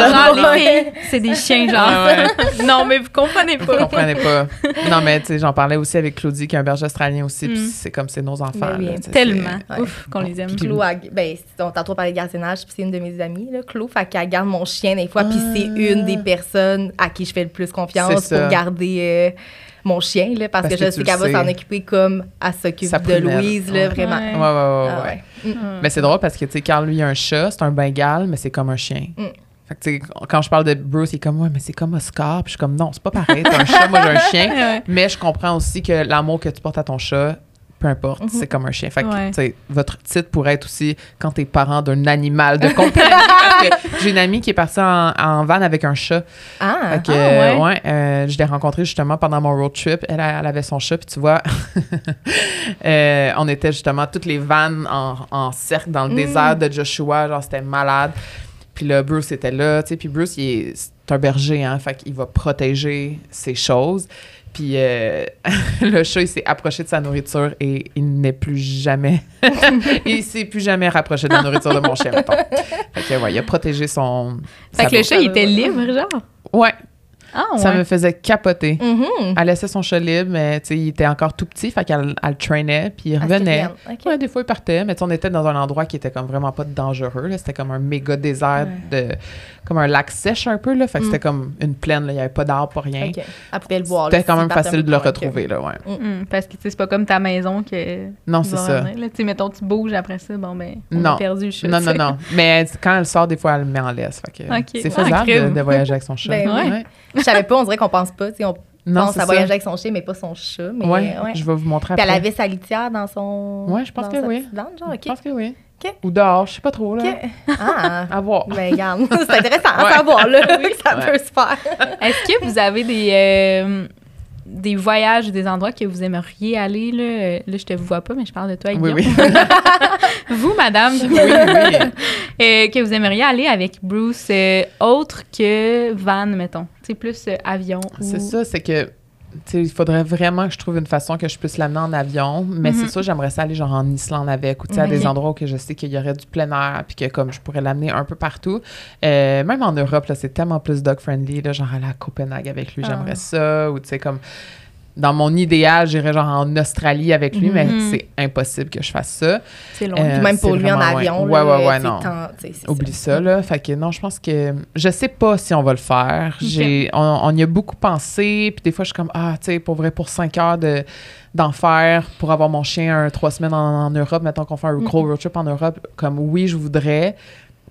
c'est des chiens, genre. Ouais, non, mais vous comprenez Vous pas. comprenez pas. Non, mais tu sais, j'en parlais aussi avec Claudie, qui est un berger australien aussi, puis Mm. c'est comme c'est nos enfants. Ben oui, là, tu sais, Tellement. Ouais. Ouf, qu'on les aime. Elle- ben, on t'a trop parlé de gardiennage, puis c'est une de mes amies, là, Claude, fait qu'elle garde mon chien des fois, puis c'est une des personnes à qui je fais le plus confiance pour garder euh, mon chien, là, parce, Parce que, que je sais le qu'elle va s'en occuper comme elle s'occupe Sa de. Louise, là, Ouais. vraiment. Ouais. Ouais, ouais, ouais. Ah ouais. Mm. Mais c'est drôle parce que, tu sais, Carl, lui, il a un chat, c'est un bengal, mais c'est comme un chien. Mm. Fait que, tu sais, quand je parle de Bruce, il est comme, ouais, mais c'est comme Oscar. Puis je suis comme, non, c'est pas pareil. T'as un chat, moi, j'ai un chien. Mais je comprends aussi que l'amour que tu portes à ton chat, peu importe, c'est comme un chien. Fait que, Ouais. votre titre pourrait être aussi quand t'es parent d'un animal de compagnie. j'ai une amie qui est partie en, en van avec un chat. Ah, Fait que, Ah, ouais. ouais, euh, je l'ai rencontrée justement pendant mon road trip. Elle, elle avait son chat, puis tu vois, euh, on était justement toutes les vannes en, en cercle dans le Mm. désert de Joshua, genre c'était malade. Puis là, Bruce était là, tu sais, puis Bruce, il est, c'est un berger, hein, fait qu'il va protéger ses choses. Puis euh, le chat, il s'est approché de sa nourriture et il n'est plus jamais... il s'est plus jamais rapproché de la nourriture de mon chien, mettons. Fait que, ouais, il a protégé son... Fait que le chat, il était libre, genre? Ouais, Ah, ça me faisait capoter. Mhm. Elle laissait son chat libre, mais tu sais, il était encore tout petit, fait qu'elle elle le traînait, puis il Ah, revenait. Ouais, des fois, il partait, mais on était dans un endroit qui était comme vraiment pas dangereux. là. C'était comme un méga désert, de, comme un lac sèche un peu, là. Fait que c'était comme une plaine. Il n'y avait pas d'arbres, pas rien. OK. Elle pouvait le voir. C'était quand même facile de le retrouver, là, ouais. Hum, parce que tu sais, c'est pas comme ta maison que. Non, tu c'est ça. sais, mettons, tu bouges après ça, bon, ben, on Non. a perdu le chat. Non, non, non. Mais quand elle sort, des fois, elle le met en laisse. Fait que Ok. c'est Ah, faisable de, voyager avec son chat. Ben. Je savais pas, on dirait qu'on pense pas. On Non, pense à ça. voyager avec son chien, mais pas son chat. Mais, Ouais, ouais. je vais vous montrer Puis après. elle avait sa litière dans son. Ouais, je pense dans que sa oui. petite genre, OK. Je pense que oui. OK. Ou dehors, je sais pas trop, là. OK. Ah. À voir. Ben, regarde, c'est intéressant à Ouais. savoir, là, que ça Ouais. peut se faire. Est-ce que vous avez des, euh, des voyages, des endroits que vous aimeriez aller? Là, là je te vois pas, mais je parle de toi, Oui, Guillaume. oui. Vous, madame, oui, oui. euh, que vous aimeriez aller avec Bruce, euh, autre que van, mettons. C'est plus euh, avion. C'est ou- ça, c'est que il faudrait vraiment que je trouve une façon que je puisse l'amener en avion, mais Mhm. c'est ça, j'aimerais ça aller genre en Islande avec, ou tu sais, à des endroits où que je sais qu'il y aurait du plein air, puis que comme je pourrais l'amener un peu partout. Euh, même en Europe, là, c'est tellement plus dog-friendly, là, genre aller à Copenhague avec lui, Ah. j'aimerais ça, ou tu sais, comme dans mon idéal, j'irais genre en Australie avec lui, mais Mhm. c'est impossible que je fasse ça. C'est long. Euh, même pour lui en avion, ouais. Ouais, ouais, non. tant- Oublie ça, là. Fait que non, je pense que je sais pas si on va le faire. J'ai, on, on y a beaucoup pensé, puis des fois, je suis comme, ah, tu sais, pour vrai, pour cinq heures de, d'en faire, pour avoir mon chien un, trois semaines en, en Europe, mettons qu'on fait un gros road trip en Europe, comme oui, je voudrais.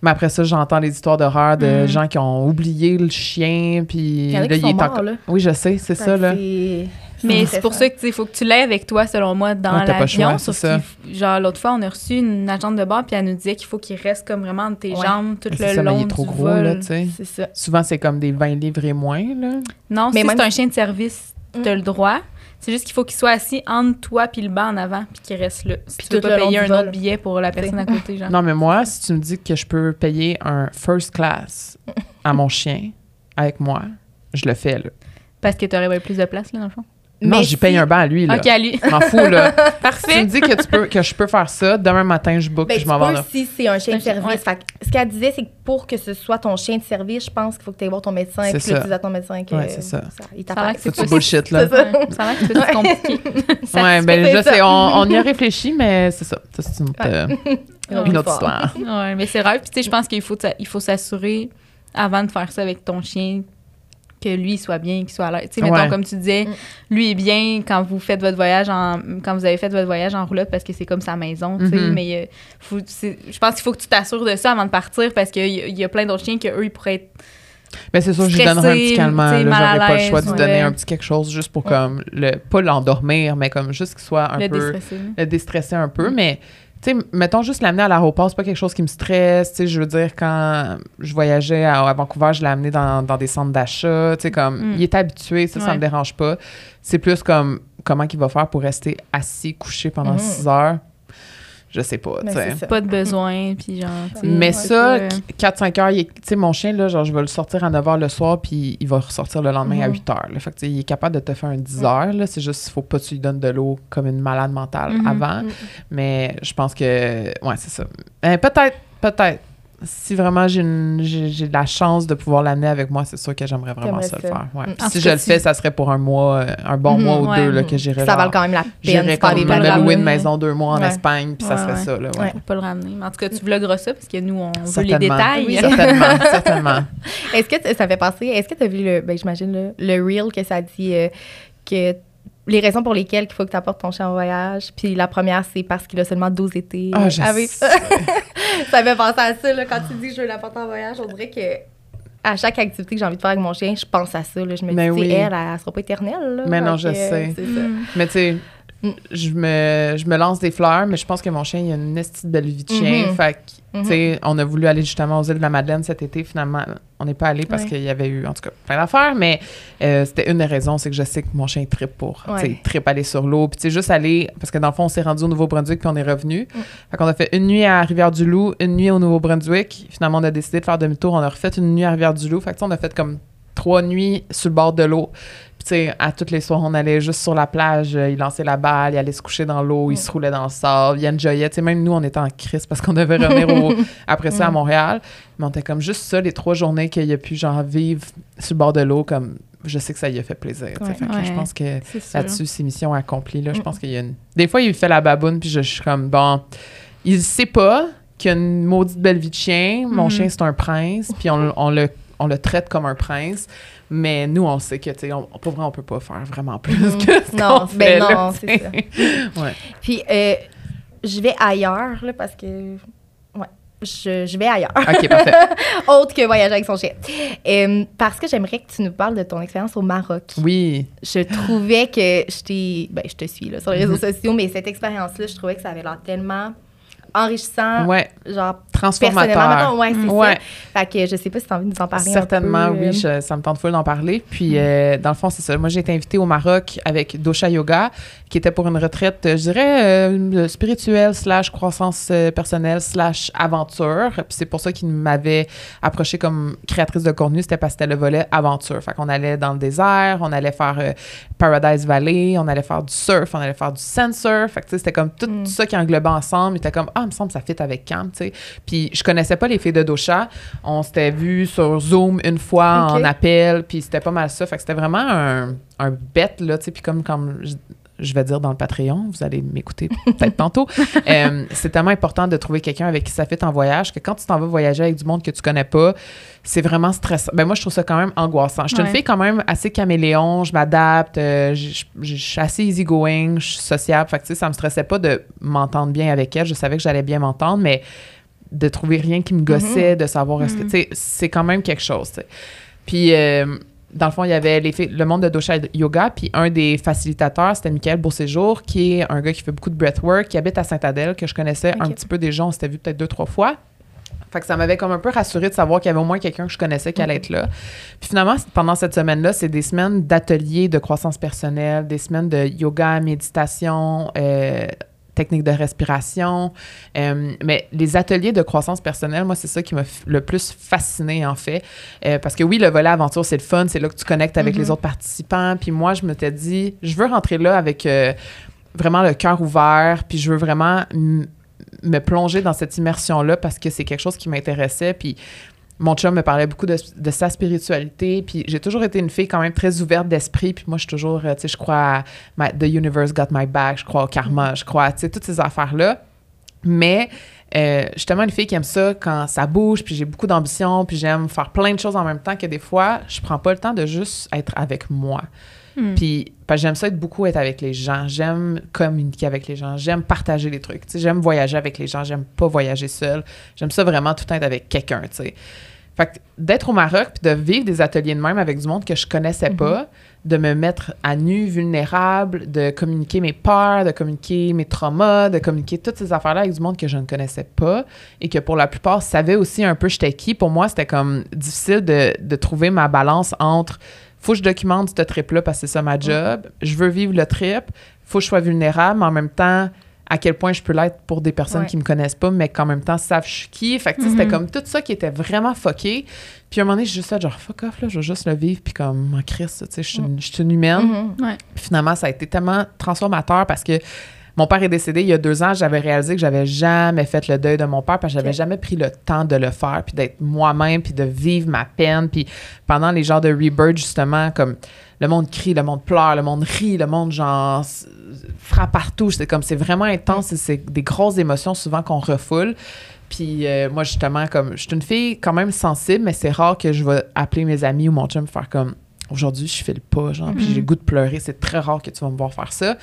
Mais après ça, j'entends les histoires d'horreur de Mm. gens qui ont oublié le chien, puis Il là, sont est morts, encore- là. Oui, je sais, c'est ça, là. Mais c'est pour ça que il faut que tu l'aies avec toi, selon moi, dans l'avion. Sauf ça. genre, l'autre fois, on a reçu une agente de bord, puis elle nous disait qu'il faut qu'il reste comme vraiment entre tes Ouais. jambes tout Mais le ça, mais long il est trop du gros, vol. là, tu sais. C'est ça. Souvent, c'est comme des 20 livres et moins, là. Non, Mais si même c'est un chien de service, tu as le droit. C'est juste qu'il faut qu'il soit assis entre toi puis le banc en avant, puis qu'il reste là. Si Puis tu veux pas payer un vol. autre billet pour la personne à côté, genre. Non, mais moi, si tu me dis que je peux payer un first class à mon chien avec moi, je le fais, là. Parce que tu aurais plus de place, là, dans le fond. Non, j'y si- paye un banc à lui, là. OK, à lui. Je m'en fous, là. tu Parfait. me dis que, tu peux, que je peux faire ça, demain matin, je book Ben, je tu m'en vais Europe. si c'est un chien de C'est service. Fait ce qu'elle disait, c'est que pour que ce soit ton chien de service, je pense qu'il faut que tu ailles voir ton médecin. C'est Puis que là, tu dis à ton médecin que Ouais, c'est ça. il Ça a l'air t'appelle. que c'est Ça, tu pas bullshit, là. C'est ça. Ouais, Ça a l'air que c'est compliqué. Ça Ouais, ben ça. sais, on, on y a réfléchi, mais c'est ça. Ça, c'est une, autre, euh, une autre histoire. Ouais, mais c'est rare. Puis, tu sais, je pense qu'il faut, t'a- il faut s'assurer, avant de faire ça avec ton chien, que lui soit bien, qu'il soit à l'aise. Tu sais, mettons, Ouais. comme tu disais, Mm. lui est bien quand vous faites votre voyage en... Quand vous avez fait votre voyage en roulotte parce que c'est comme sa maison, tu sais. Mhm. Mais euh, faut, je pense qu'il faut que tu t'assures de ça avant de partir parce qu'il y, y a plein d'autres chiens qu'eux, ils pourraient être... Mais c'est sûr, je lui Stressé, donnerai un petit calmant. J'aurais pas le choix de lui donner ouais. un petit quelque chose juste pour comme le pas l'endormir, mais comme juste qu'il soit un le peu déstresser. le déstresser un peu. Mm. Mais tu sais, mettons juste l'amener à l'aéroport, c'est pas quelque chose qui me stresse. Tu sais, je veux dire, quand je voyageais à, à Vancouver, je l'ai amené dans, dans des centres d'achat. Tu sais, comme Mm. il est habitué, ça, ça Ouais. me dérange pas. C'est plus comme comment qu'il va faire pour rester assis, couché pendant Mhm. six heures. Je sais pas, ça. Pas de besoin, puis genre... Mais ouais, ça, euh, 4-5 heures, il est- tu sais, mon chien, là, genre, je vais le sortir à 9 heures le soir, puis il va ressortir le lendemain à Mhm. 8 heures. là. Fait que, il est capable de te faire un 10 heures, là. C'est juste, il faut pas que tu lui donnes de l'eau comme une malade mentale Mhm. avant. Mhm. Mais je pense que, ouais, c'est ça. Euh, peut-être, peut-être. Si vraiment j'ai, une- j'ai, j'ai de la chance de pouvoir l'amener avec moi, c'est sûr que j'aimerais vraiment ça le faire. Ouais. Mm. Si je le fais, ça serait pour un mois, euh, un bon Mhm. mois ou Ouais. deux, là, que j'irais Ça vaut quand même la peine de J'irais comme des pas le me louer une maison deux mois en Ouais. Espagne, puis ça serait ouais. ça, là, ouais. Pas le ramener. Mais en tout cas, tu vlogueras ça parce que nous, on veut les détails. Oui. Certainement, certainement. Est-ce que t- ça fait penser, est-ce que tu as vu le, ben, j'imagine le, le reel que ça dit euh, que les raisons pour lesquelles il faut que tu apportes ton chien en voyage, puis la première, c'est parce qu'il a seulement 12 étés. Ah, je avec- sais. ça fait penser à ça, là, quand tu dis que je veux l'apporter en voyage, on dirait que à chaque activité que j'ai envie de faire avec mon chien, je pense à ça. Là. Je me Mais dis, tu sais, oui. elle, elle, elle sera pas éternelle. Là, Mais non, Fait je que, sais. Mais tu sais, Mm. je, me, je me lance des fleurs, mais je pense que mon chien, il a une esti de belle vie de chien. Mhm. Fait que, Mhm. tu sais, on a voulu aller justement aux îles de la Madeleine cet été. Finalement, on n'est pas allé parce Ouais. qu'il y avait eu, en tout cas, plein d'affaires. Mais euh, c'était une des raisons, c'est que je sais que mon chien tripe pour, Ouais. il tripe aller sur l'eau. Puis, juste aller, parce que dans le fond, on s'est rendu au Nouveau-Brunswick puis on est revenu. Mm. Fait qu'on a fait une nuit à Rivière-du-Loup, une nuit au Nouveau-Brunswick. Finalement, on a décidé de faire demi-tour. On a refait une nuit à Rivière-du-Loup. Fait que, on a fait comme trois nuits sur le bord de l'eau. Sais, à toutes les soirs, on allait juste sur la plage, euh, il lançait la balle, il allait se coucher dans l'eau, il Mm. se roulait dans le sable, il enjoyait. Tu sais, même nous, on était en crise parce qu'on devait revenir au- après ça à Mm. Montréal. Mais on était comme juste ça, les trois journées qu'il a pu, genre, vivre sur le bord de l'eau, comme je sais que ça lui a fait plaisir. tu sais. Ouais. Fait que Ouais. je pense que là-dessus, c'est mission accomplie. Là. Je Mm. pense qu'il y a une. Des fois, il fait la baboune, puis je, je suis comme, bon, il sait pas qu'il a une maudite belle vie de chien. Mon Mhm. chien, c'est un prince, puis on, on le, on le traite comme un prince. Mais nous, on sait que, tu sais, on, pour vrai, on peut pas faire vraiment plus Mhm. que ce Non, qu'on ben fait, non, c'est ça. ouais. Puis, euh, je vais ailleurs, là, parce que. Ouais, je, je vais ailleurs. OK, parfait. Autre que voyager avec son chien. Euh, parce que j'aimerais que tu nous parles de ton expérience au Maroc. Oui. Je trouvais que je t'ai. Ben, je te suis là, sur les réseaux sociaux, mais cette expérience-là, je trouvais que ça avait l'air tellement enrichissant. Ouais. Genre, Transformateur. mettons, ouais, c'est Ouais. ça. Fait que je sais pas si tu as envie de nous en parler. un Certainement, peu, euh. oui, je- ça me tente full d'en parler. Puis, euh, dans le fond, c'est ça. Moi, j'ai été invitée au Maroc avec Dosha Yoga, qui était pour une retraite, euh, je dirais, euh, spirituelle, slash croissance euh, personnelle, slash aventure. Puis, c'est pour ça qu'ils m'avaient approchée comme créatrice de contenu. C'était parce que c'était le volet aventure. Fait qu'on allait dans le désert, on allait faire euh, Paradise Valley, on allait faire du surf, on allait faire du sand surf. Fait que, c'était comme tout Mm. ça qui englobait ensemble. Il était comme, ah, il me semble que ça fit avec Cam, tu sais. Puis, je connaissais pas les filles de Dosha. On s'était vu sur Zoom une fois en appel, puis c'était pas mal ça. Fait que c'était vraiment un, un bet, là, tu sais. Puis comme, comme je, je vais dire dans le Patreon, vous allez m'écouter peut-être tantôt, euh, c'est tellement important de trouver quelqu'un avec qui ça fit en voyage que quand tu t'en vas voyager avec du monde que tu connais pas, c'est vraiment stressant. Ben moi, je trouve ça quand même angoissant. Je suis une Ouais. fille quand même assez caméléon, je m'adapte, euh, je je- je suis assez easygoing, je suis sociable. Fait que, tu sais, ça me stressait pas de m'entendre bien avec elle. Je savais que j'allais bien m'entendre, mais de trouver rien qui me gossait, de savoir est-ce que, Mhm. tu sais, c'est quand même quelque chose. Puis, euh, dans le fond, il y avait les filles- le monde de Dosha Yoga, puis un des facilitateurs, c'était Michael Beauséjour, qui est un gars qui fait beaucoup de breathwork, qui habite à Saint-Adèle, que je connaissais un petit peu déjà, on s'était vu peut-être deux, trois fois. Fait que ça m'avait comme un peu rassuré de savoir qu'il y avait au moins quelqu'un que je connaissais qui allait être là. Puis finalement, pendant cette semaine-là, c'est des semaines d'ateliers de croissance personnelle, des semaines de yoga, méditation, euh, techniques de respiration. Euh, mais les ateliers de croissance personnelle, moi, c'est ça qui m'a le plus fasciné, en fait. Euh, parce que oui, le volet aventure, c'est le fun, c'est là que tu connectes avec Mhm. les autres participants. Puis moi, je m'étais dit, je veux rentrer là avec euh, vraiment le cœur ouvert, puis je veux vraiment me plonger dans cette immersion-là parce que c'est quelque chose qui m'intéressait. Puis mon chum me parlait beaucoup de, sa spiritualité. Puis j'ai toujours été une fille quand même très ouverte d'esprit. Puis moi, je suis toujours, euh, tu sais, je crois à The Universe Got My Back, je crois au karma, je crois tu sais, toutes ces affaires-là. Mais euh, une fille qui aime ça quand ça bouge, puis j'ai beaucoup d'ambition, puis j'aime faire plein de choses en même temps que des fois, je prends pas le temps de juste être avec moi. Hmm. Puis, j'aime ça être beaucoup être avec les gens. J'aime communiquer avec les gens. J'aime partager les trucs. J'aime voyager avec les gens. J'aime pas voyager seul. J'aime ça vraiment tout le temps être avec quelqu'un, tu sais. Fait que d'être au Maroc puis de vivre des ateliers de même avec du monde que je connaissais pas, de me mettre à nu, vulnérable, de communiquer mes peurs, de communiquer mes traumas, de communiquer toutes ces affaires-là avec du monde que je ne connaissais pas et que pour la plupart savaient aussi un peu j'étais qui. Pour moi, c'était comme difficile de, de trouver ma balance entre faut que je documente ce trip-là parce que c'est ça ma job, je veux vivre le trip, faut que je sois vulnérable, mais en même temps, à quel point je peux l'être pour des personnes Ouais. qui me connaissent pas, mais qu'en même temps savent je suis qui. Fait que, c'était Mhm. comme tout ça qui était vraiment fucké. Puis à un moment donné, j'ai juste fait genre, fuck off, là, je veux juste le vivre, puis comme, en Christ, tu sais, je suis une- je suis une humaine. Mhm. Puis finalement, ça a été tellement transformateur parce que mon père est décédé il y a deux ans. J'avais réalisé que j'avais jamais fait le deuil de mon père parce que j'avais Ok. jamais pris le temps de le faire, puis d'être moi-même, puis de vivre ma peine. Puis pendant les genres de rebirth, justement, comme le monde crie, le monde pleure, le monde rit, le monde, genre, frappe partout. C'est comme, c'est vraiment intense et c'est des grosses émotions souvent qu'on refoule. Puis euh, moi, justement, comme, je suis une fille quand même sensible, mais c'est rare que je vais appeler mes amis ou mon chum faire comme, aujourd'hui, je file pas, genre, puis Mhm. j'ai le goût de pleurer. C'est très rare que tu vas me voir faire ça.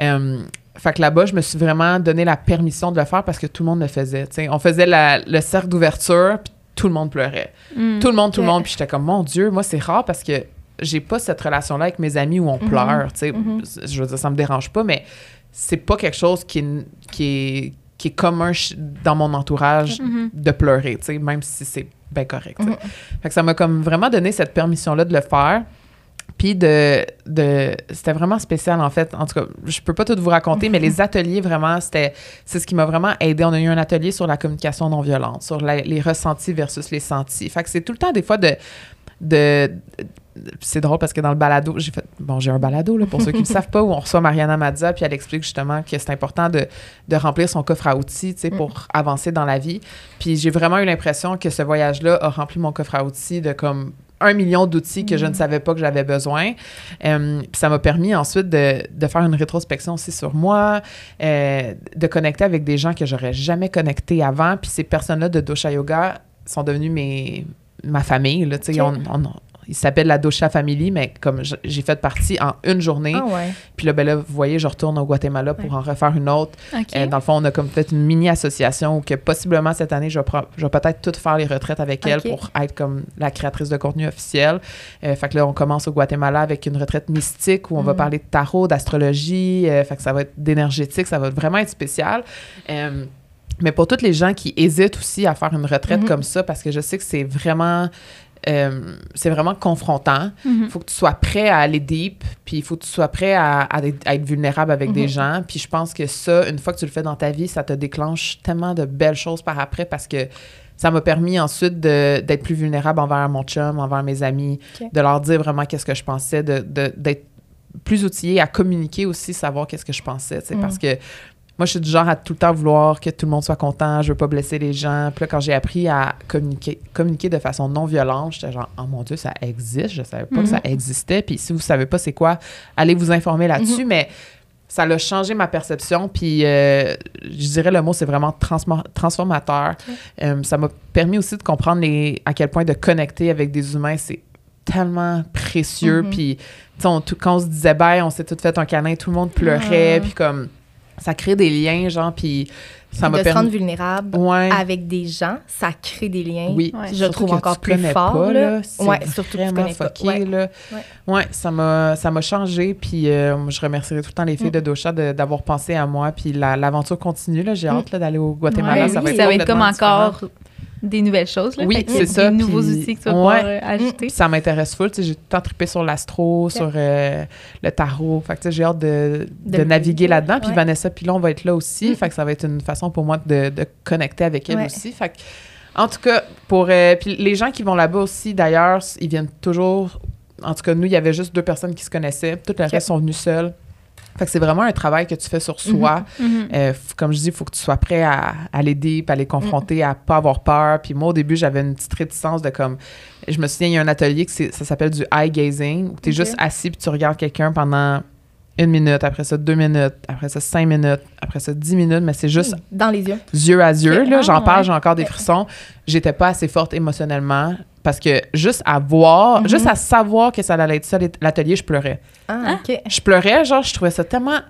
Euh, fait que là-bas, je me suis vraiment donné la permission de le faire parce que tout le monde le faisait. tu sais. On faisait la- le cercle d'ouverture, puis tout le monde pleurait. Hmm. Tout le monde, tout le monde. Puis j'étais comme, mon Dieu, moi, c'est rare parce que j'ai pas cette relation-là avec mes amis où on Mhm. pleure, tu sais. Mhm. Je veux dire, ça me dérange pas, mais c'est pas quelque chose qui est, qui est, qui est commun dans mon entourage Mhm. de pleurer, tu sais, même si c'est bien correct. Mhm. Fait que ça m'a comme vraiment donné cette permission-là de le faire. Puis de, de c'était vraiment spécial en fait. En tout cas, je peux pas tout vous raconter, mais les ateliers vraiment, c'était c'est ce qui m'a vraiment aidé. On a eu un atelier sur la communication non violente, sur la- les ressentis versus les sentis. Fait que c'est tout le temps des fois de de, de- c'est drôle parce que dans le balado, j'ai fait bon, j'ai un balado là pour ceux qui ne savent pas où on reçoit Mariana Mazza puis elle explique justement que c'est important de, de remplir son coffre à outils, tu sais, pour avancer dans la vie. Puis j'ai vraiment eu l'impression que ce voyage-là a rempli mon coffre à outils de comme un million d'outils que je ne savais pas que j'avais besoin. Euh, puis ça m'a permis ensuite de, de faire une rétrospection aussi sur moi, euh, de connecter avec des gens que j'aurais jamais connecté avant. Puis ces personnes-là de Dosha Yoga sont devenues mes, ma famille. Là, on- on- ils s'appellent la Dosha Family, mais comme j'ai fait partie en une journée, Ah ouais. puis là, ben là, vous voyez, je retourne au Guatemala pour Ouais. en refaire une autre. Euh, dans le fond, on a comme fait une mini-association où que possiblement cette année, je vais, pro- je vais peut-être tout faire les retraites avec elle pour être comme la créatrice de contenu officiel. Euh, fait que là, on commence au Guatemala avec une retraite mystique où on va Mhm. parler de tarot, d'astrologie. euh, fait que ça va être d'énergétique, ça va vraiment être spécial. Mais pour toutes les gens qui hésitent aussi à faire une retraite Mhm. comme ça, parce que je sais que c'est vraiment... euh, c'est vraiment confrontant. Mhm. Il faut que tu sois prêt à aller deep, puis il faut que tu sois prêt à, à être, à être vulnérable avec des Mhm. gens. Puis je pense que ça, une fois que tu le fais dans ta vie, ça te déclenche tellement de belles choses par après parce que ça m'a permis ensuite de- d'être plus vulnérable envers mon chum, envers mes amis, de leur dire vraiment qu'est-ce que je pensais, de- de- d'être plus outillé à communiquer aussi, savoir qu'est-ce que je pensais, sais, Mhm. parce que moi, je suis du genre à tout le temps vouloir que tout le monde soit content, je veux pas blesser les gens. Puis là, quand j'ai appris à communiquer, communiquer de façon non violente, j'étais genre, oh mon Dieu, ça existe, je savais pas que Mhm. ça existait. Puis si vous savez pas c'est quoi, allez vous informer là-dessus. Mais ça a changé ma perception. Puis euh, je dirais le mot, c'est vraiment transformateur. Euh, ça m'a permis aussi de comprendre les, à quel point de connecter avec des humains, c'est tellement précieux. Mhm. Puis, on- tout- quand on se disait, ben, on s'est tout fait un câlin, tout le monde pleurait. Ah. Puis, comme, ça crée des liens, genre, puis ça m'a de se rendre vulnérable Ouais. avec des gens, ça crée des liens. Oui, Ouais. Je Surtout trouve encore plus fort, pas, là. Ouais, surtout que tu connais fucké, Ouais. là. Ouais. Ouais, ça m'a ça m'a changé. Puis euh, je remercierai tout le temps les filles Mm. de Dosha de- d'avoir pensé à moi. Puis la- l'aventure continue. là. J'ai Mm. hâte là, d'aller au Guatemala. Ouais, ça, oui, va être ça va être comme encore des nouvelles choses. Là. Oui, c'est ça, Des nouveaux puis- outils que tu vas ouais. pouvoir euh, ajouter. Puis ça m'intéresse full. J'ai tout le temps trippé sur l'astro, sur euh, le tarot. Fait que j'ai hâte de, de De naviguer là-dedans. Puis ouais. Vanessa Pilon va être là aussi. Mm. Fait que ça va être une façon pour moi de, de connecter avec elle Ouais. aussi. Fait que, en tout cas, pour euh, puis les gens qui vont là-bas aussi, d'ailleurs, ils viennent toujours. En tout cas, nous, il y avait juste deux personnes qui se connaissaient. Tout le reste sont venus seuls. Fait que c'est vraiment un travail que tu fais sur soi. Mhm. Euh, comme je dis, il faut que tu sois prêt à, à l'aider, puis à les confronter, à pas avoir peur. Puis moi, au début, j'avais une petite réticence de comme... Je me souviens, il y a un atelier que ça s'appelle du eye gazing, où tu es juste assis puis tu regardes quelqu'un pendant une minute, après ça deux minutes, après ça cinq minutes, après ça dix minutes, mais c'est juste Dans les yeux. yeux à yeux. Là, Ah, j'en parle, ouais. j'ai encore des frissons. J'étais pas assez forte émotionnellement parce que juste à voir, Mhm. juste à savoir que ça allait être ça, l'atelier, je pleurais. Ah, Hein? OK. Je pleurais, genre, je trouvais ça tellement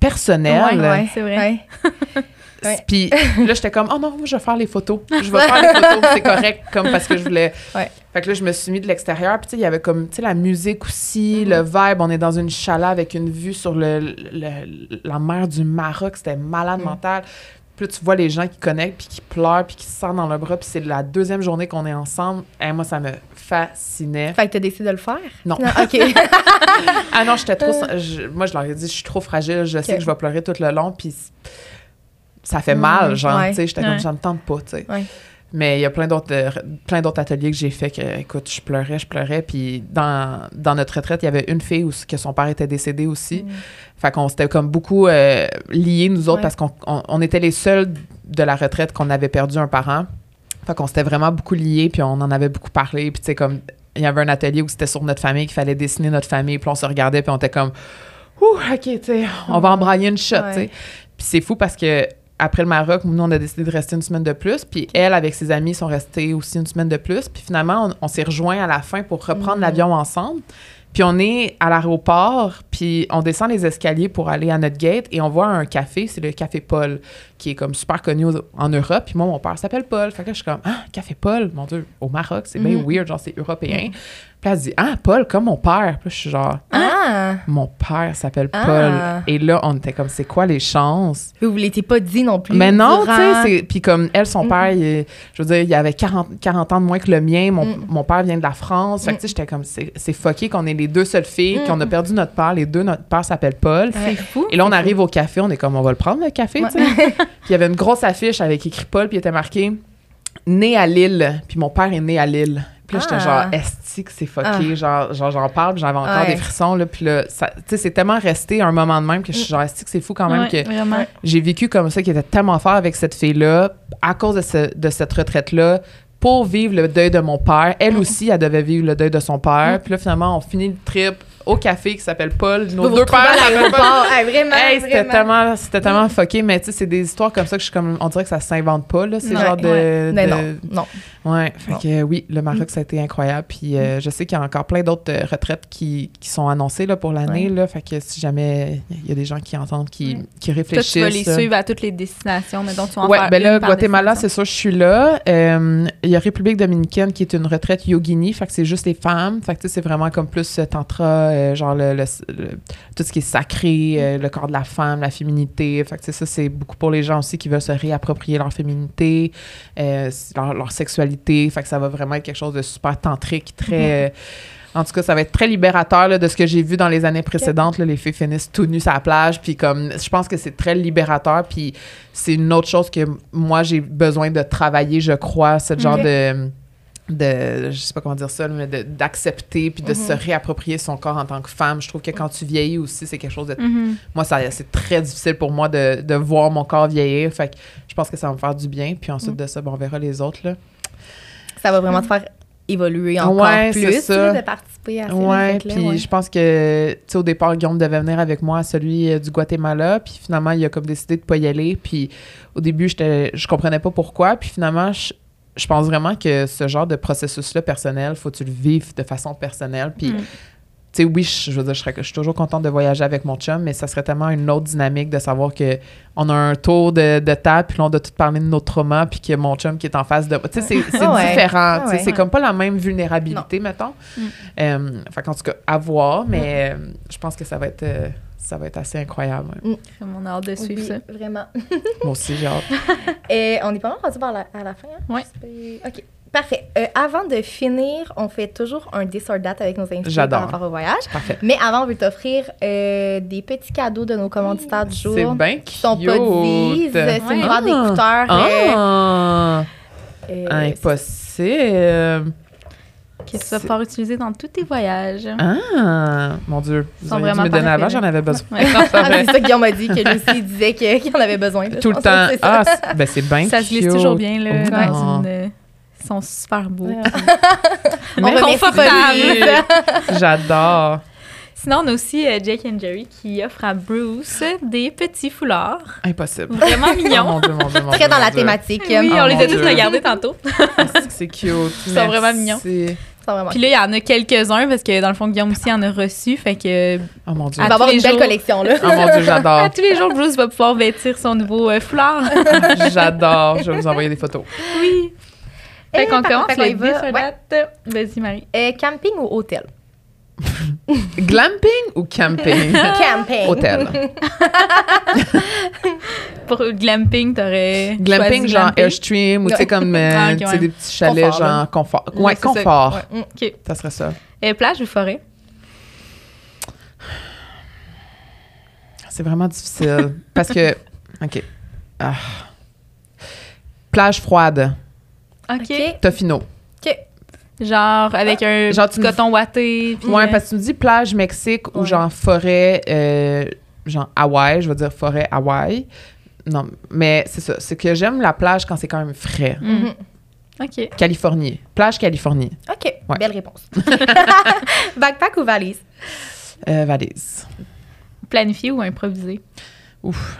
personnel. Ouais, ouais, c'est vrai. Puis là, j'étais comme, oh non, moi, je vais faire les photos. Je vais faire les photos, c'est correct, comme parce que je voulais. Ouais. Fait que là, je me suis mis de l'extérieur. Puis, tu sais, il y avait comme, tu sais, la musique aussi, Mhm. le vibe. On est dans une chalet avec une vue sur le, le- la mer du Maroc. C'était malade Mhm. mental. Puis là, tu vois les gens qui connectent, puis qui pleurent, puis qui se sentent dans leurs bras. Puis c'est la deuxième journée qu'on est ensemble. Et moi, ça me fascinait. Fait que t'as décidé de le faire? Non. OK. Ah non, j'étais trop. je- moi, je leur ai dit, je suis trop fragile, je sais que je vais pleurer tout le long, puis ça fait Mm, mal, genre, ouais. tu sais. J'étais Ouais. comme, ça me tente pas, tu sais. Ouais. Mais il y a plein d'autres euh, plein d'autres ateliers que j'ai fait que, écoute, je pleurais, je pleurais. Puis dans, dans notre retraite, il y avait une fille où, que son père était décédé aussi. Mm. Fait qu'on s'était comme beaucoup euh, liés, nous autres, Ouais. parce qu'on on, on était les seuls de la retraite qu'on avait perdu un parent. Fait qu'on s'était vraiment beaucoup liés, puis on en avait beaucoup parlé. Puis tu sais, comme, il y avait un atelier où c'était sur notre famille, qu'il fallait dessiner notre famille. Puis on se regardait, puis on était comme, ouh, OK, tu sais, on va embrayer une shot, Ouais. tu sais. Puis c'est fou parce que après le Maroc, nous, on a décidé de rester une semaine de plus. Puis elle, avec ses amis, sont restés aussi une semaine de plus. Puis finalement, on, on s'est rejoints à la fin pour reprendre Mhm. l'avion ensemble. Puis on est à l'aéroport, puis on descend les escaliers pour aller à notre gate et on voit un café, c'est le Café Paul, qui est comme super connu en Europe. Puis moi, mon père s'appelle Paul. Fait que là, je suis comme, ah, Café Paul, mon Dieu, au Maroc, c'est bien Mhm. weird, genre c'est européen. Puis Puis elle se dit, ah, Paul, comme mon père. Puis je suis genre, Ah! mon père s'appelle Ah. Paul. Et là, on était comme, c'est quoi les chances? Vous ne l'étiez pas dit non plus. Mais non, tu sais, c'est- puis comme elle, son Mm. père, il je veux dire, il avait 40, 40 ans de moins que le mien. Mon, Mm. mon père vient de la France. Fait que, tu sais, j'étais comme, c'est fucké qu'on est les deux seules filles, Mm. qu'on a perdu notre père. Les deux, notre père s'appelle Paul. C'est fou. Et là, on arrive au café, on est comme, on va le prendre, le café, tu sais. puis il y avait une grosse affiche avec écrit Paul, puis il était marqué Né à Lille. Puis mon père est né à Lille. Puis là, j'étais Ah. genre, esti que c'est fucké. Genre, genre, j'en parle, puis j'avais encore Ouais. des frissons, là. Puis là, tu sais, c'est tellement resté un moment de même que je suis genre, esti que c'est fou quand même Ouais, que Vraiment. j'ai vécu comme ça, qui était tellement fort avec cette fille-là, à cause de, ce- de cette retraite-là, pour vivre le deuil de mon père. Elle aussi, elle devait vivre le deuil de son père. Puis là, finalement, on finit le trip au café qui s'appelle Paul. Nos Vous deux pères s'appellent Paul. Hey, vraiment, Hey, c'était tellement, c'était tellement fucké, mais tu sais, c'est des histoires comme ça que je suis comme, on dirait que ça s'invente pas, là, ces Ouais, genres de, ouais. De- non, non. Ouais, fait Non. que euh, oui, le Maroc, ça a été incroyable. Puis euh, je sais qu'il y a encore plein d'autres euh, retraites qui, qui sont annoncées là, pour l'année, là, fait que si jamais il y a des gens qui entendent, qui, qui Toi, réfléchissent. tu vas les euh, suivre à toutes les destinations, mais donc tu en Ouais, ben là, Guatemala, c'est sûr, je suis là. Il y a République dominicaine qui est une retraite yogini, fait que c'est juste les femmes. Fait que tu sais, c'est vraiment comme plus tantra, euh, genre le, le- le- tout ce qui est sacré, euh, le corps de la femme, la féminité. Fait que ça, c'est beaucoup pour les gens aussi qui veulent se réapproprier leur féminité, euh, leur, leur sexualité. Fait que ça va vraiment être quelque chose de super tantrique, très... euh, en tout cas, ça va être très libérateur là, de ce que j'ai vu dans les années précédentes. là, les filles finissent tout nues sur la plage. Puis comme, je pense que c'est très libérateur. Puis c'est une autre chose que moi, j'ai besoin de travailler, je crois, ce genre de de je sais pas comment dire ça mais d'accepter puis de Mhm. se réapproprier son corps en tant que femme je trouve que quand tu vieillis aussi c'est quelque chose de Mhm. moi ça c'est très difficile pour moi de, de voir mon corps vieillir fait que je pense que ça va me faire du bien puis ensuite de ça bon, on verra les autres là Ça va vraiment te faire évoluer encore Ouais, plus ça. de participer à ces Ouais, puis ouais. je pense que, tu sais, au départ, Guillaume devait venir avec moi à celui euh, du Guatemala, puis finalement, il a comme décidé de pas y aller, puis au début, je comprenais pas pourquoi, puis finalement, je, je pense vraiment que ce genre de processus-là personnel, faut que tu le vives de façon personnelle, puis... Mm. Tu sais, oui, je, je veux dire, je, serais, je suis toujours contente de voyager avec mon chum, mais ça serait tellement une autre dynamique de savoir que on a un tour de, de table, puis là, on doit tout parler de nos traumas, puis que mon chum qui est en face de... Tu sais, c'est, c'est Ah ouais. différent. Ah ouais. C'est comme pas la même vulnérabilité, mettons. Mm. Euh, fait qu'en tout cas, à voir, mais euh, je pense que ça va être, euh, ça va être assez incroyable. On a hâte de suivre Oui, ça. vraiment. Moi aussi, j'ai hâte. Et on est pas mal rendu vers la, à la fin. Hein? Ouais. J'espère- OK. Parfait. Euh, avant de finir, on fait toujours un this or that avec nos invités J'adore. par rapport au voyage. Parfait. Mais avant, on veut t'offrir euh, des petits cadeaux de nos commanditaires du jour. C'est bien qui sont pas dises. C'est une Ouais. boîte d'écouteurs. euh, Ah! euh, Impossible! Que tu vas pouvoir utiliser dans tous tes voyages. Ah! Mon Dieu, vous Sont auriez dû vraiment me donner avant, j'en avais besoin. Ouais. Non, c'est Ah, c'est ça que Guillaume m'a dit, que lui aussi disait qu'il en avait besoin. là. Tout le temps. c'est ça. Ah, c'est- ben c'est bien Ça se glisse toujours bien, là, Oh. dans une... euh, Ils sont super beaux. Ouais. On confortable. J'adore. Sinon, on a aussi euh, Jake and Jerry qui offre à Bruce des petits foulards. Impossible. Vraiment Oh mignons. mon Dieu, mon Dieu, mon Très Dieu, dans la thématique. Oui, Ils on Oh les a tous regardés tantôt. C'est cute. Ils sont vraiment mignons. Vraiment Puis là, il y en a quelques-uns parce que dans le fond, Guillaume aussi en a reçu. Fait que Oh mon Dieu. Il va avoir une les belle collection, là. Oh mon Dieu, à j'adore. tous les jours, Bruce va pouvoir vêtir son nouveau euh, foulard. J'adore. Je vais vous envoyer des photos. oui. Fait qu'on commence fait qu'on le y va. 10 sur Ouais. date. Vas-y, Marie. Euh, camping ou hôtel? Glamping ou camping? Camping. Hôtel. Pour glamping, t'aurais. Glamping, genre glamping. Airstream ou tu sais, comme euh, Ah, ouais. des petits chalets, Confort, là. genre confort. Ouais, ça. confort. Ouais. OK. Ça serait ça. Et plage ou forêt? C'est vraiment difficile. parce que. OK. Ah. Plage froide. OK. Tofino. OK. Genre avec un Genre, petit coton ouaté. puis, Ouais, euh, parce que tu me dis plage Mexique ou genre forêt, euh, genre Hawaï, je veux dire forêt Hawaï. Non, mais c'est ça. C'est que j'aime la plage quand c'est quand même frais. mm. Mhm. OK. Californie. Plage Californie. OK. Ouais. Belle réponse. Backpack ou valise? Euh, valise. Planifié ou improvisé? Ouf.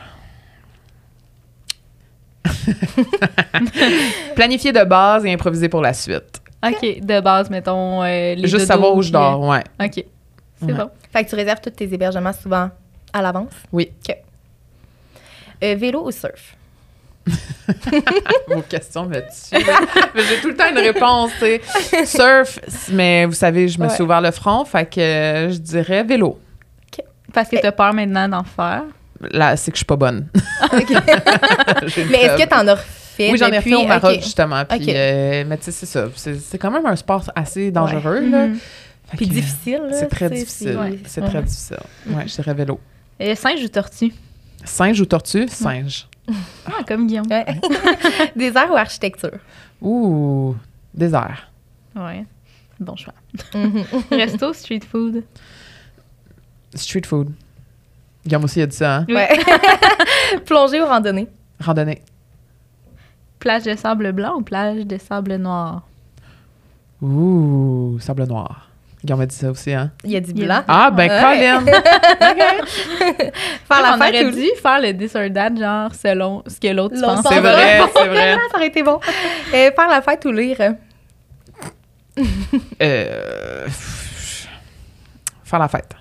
Planifier de base et improviser pour la suite. OK. De base, mettons. euh, les Juste savoir où je dors, ouais. OK. C'est Ouais. bon. Fait que tu réserves tous tes hébergements souvent à l'avance? Oui. OK. Euh, vélo ou surf? Vos questions me tuent. J'ai tout le temps une réponse, tu sais. Surf, mais vous savez, je me suis Ouais. ouvert le front, fait que euh, je dirais vélo. Parce que t'as peur maintenant d'en faire? Là, c'est que je suis pas bonne. Une Mais est-ce que faible. t'en as refait Oui, j'en ai depuis? fait au Maroc, justement. Puis, euh, mais tu sais, c'est ça. C'est c'est quand même un sport assez dangereux, là. Mhm. Puis que, difficile, là, C'est très tu difficile. ouais. C'est Ouais. très difficile. Ouais, je dirais vélo. Et singe ou tortue? Singe ou tortue? Singe. Ah, comme Guillaume. Ouais. Désert ou architecture? Ouh, désert. Ouais. Bon choix. Mhm. Resto, street food? Street food. Guillaume aussi a dit ça, hein? Oui. Ouais. Plongée ou randonnée? Randonnée. Plage de sable blanc ou plage de sable noir? Ouh, sable noir. Guillaume a dit ça aussi, hein? Il y a du blanc. Ah, ben, Ouais. Colin! Faire la on fête aurait ou... dû faire le this or that, genre selon ce que l'autre pense. C'est vrai, c'est vrai. Ça aurait été bon. Euh, faire la fête ou lire? Euh, faire la fête.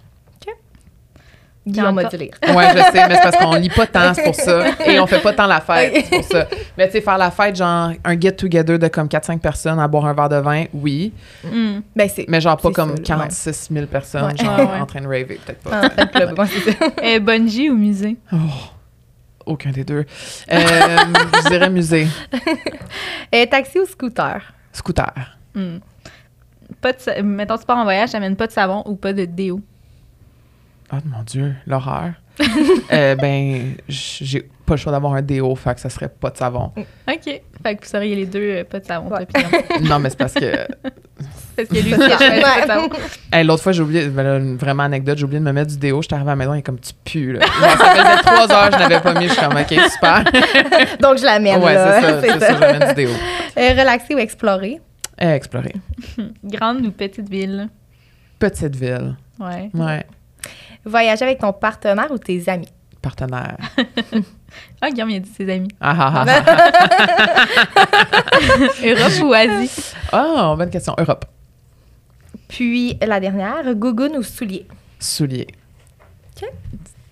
Guillaume a encore- dû lire. Ouais, je sais, mais c'est parce qu'on lit pas tant, c'est pour ça. Et on fait pas tant la fête, c'est pour ça. Mais tu sais, faire la fête, genre un get-together de comme 4-5 personnes à boire un verre de vin, oui. Hmm. Ben, c'est... Mais genre pas C'est comme ça, 46 000 personnes, Ouais. genre Ouais, ouais. en train de raver, peut-être pas. Ah, c'est ça. Euh, bungee ou musée? Oh, aucun des deux. Euh, je dirais musée. Euh, taxi ou scooter? Scooter. Hmm. Pas de Mettons, tu pars en voyage, t'amènes pas de savon ou pas de déo? Oh mon Dieu, l'horreur. Euh, ben, j'ai pas le choix d'avoir un déo, fait que ça serait pas de savon. OK. Fait que vous seriez les deux euh, pas de savon, Ouais. toi. Non, mais c'est parce que. Parce que lui, choisi pas de savon. Hey, L'autre fois, j'ai oublié, ben vraiment anecdote, j'ai oublié de me mettre du déo. J'étais arrivée à la maison, il est comme tu pues, là. Genre, ça faisait trois heures, je n'avais pas mis, je suis comme, OK, super. Donc, je l'amène, ouais, là. c'est ça, c'est ça, j'amène du déo. Euh, relaxer ou explorer? Eh, explorer. Grande ou petite ville? Petite ville. Ouais. Ouais. Voyager avec ton partenaire ou tes amis? Partenaire. Ah, Guillaume, il a dit ses amis. Ah, ah, ah, Europe ou Asie? ah. Oh, bonne question. Europe. Puis, la dernière, gougoune ou soulier? Souliers.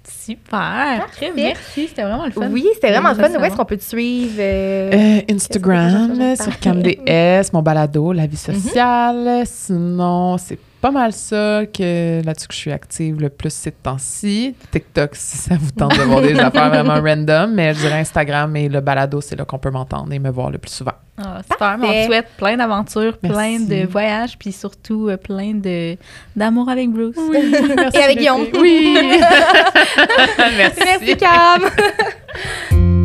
Super. Parfait. Merci, c'était vraiment le fun. Oui, c'était vraiment le fun. Où est-ce savoir. qu'on peut te suivre? euh? Euh, Instagram, que sur? CamDS, mon balado, la vie sociale. Sinon, c'est pas mal ça que là-dessus que je suis active le plus ces temps-ci. TikTok, si ça vous tente de voir des affaires vraiment random, mais je dirais Instagram et le balado, c'est là qu'on peut m'entendre et me voir le plus souvent. Ah, super. Mais on souhaite plein d'aventures, plein Merci. de voyages, puis surtout euh, plein de d'amour avec Bruce. Et avec Guillaume. Oui! Merci. Merci, Cam!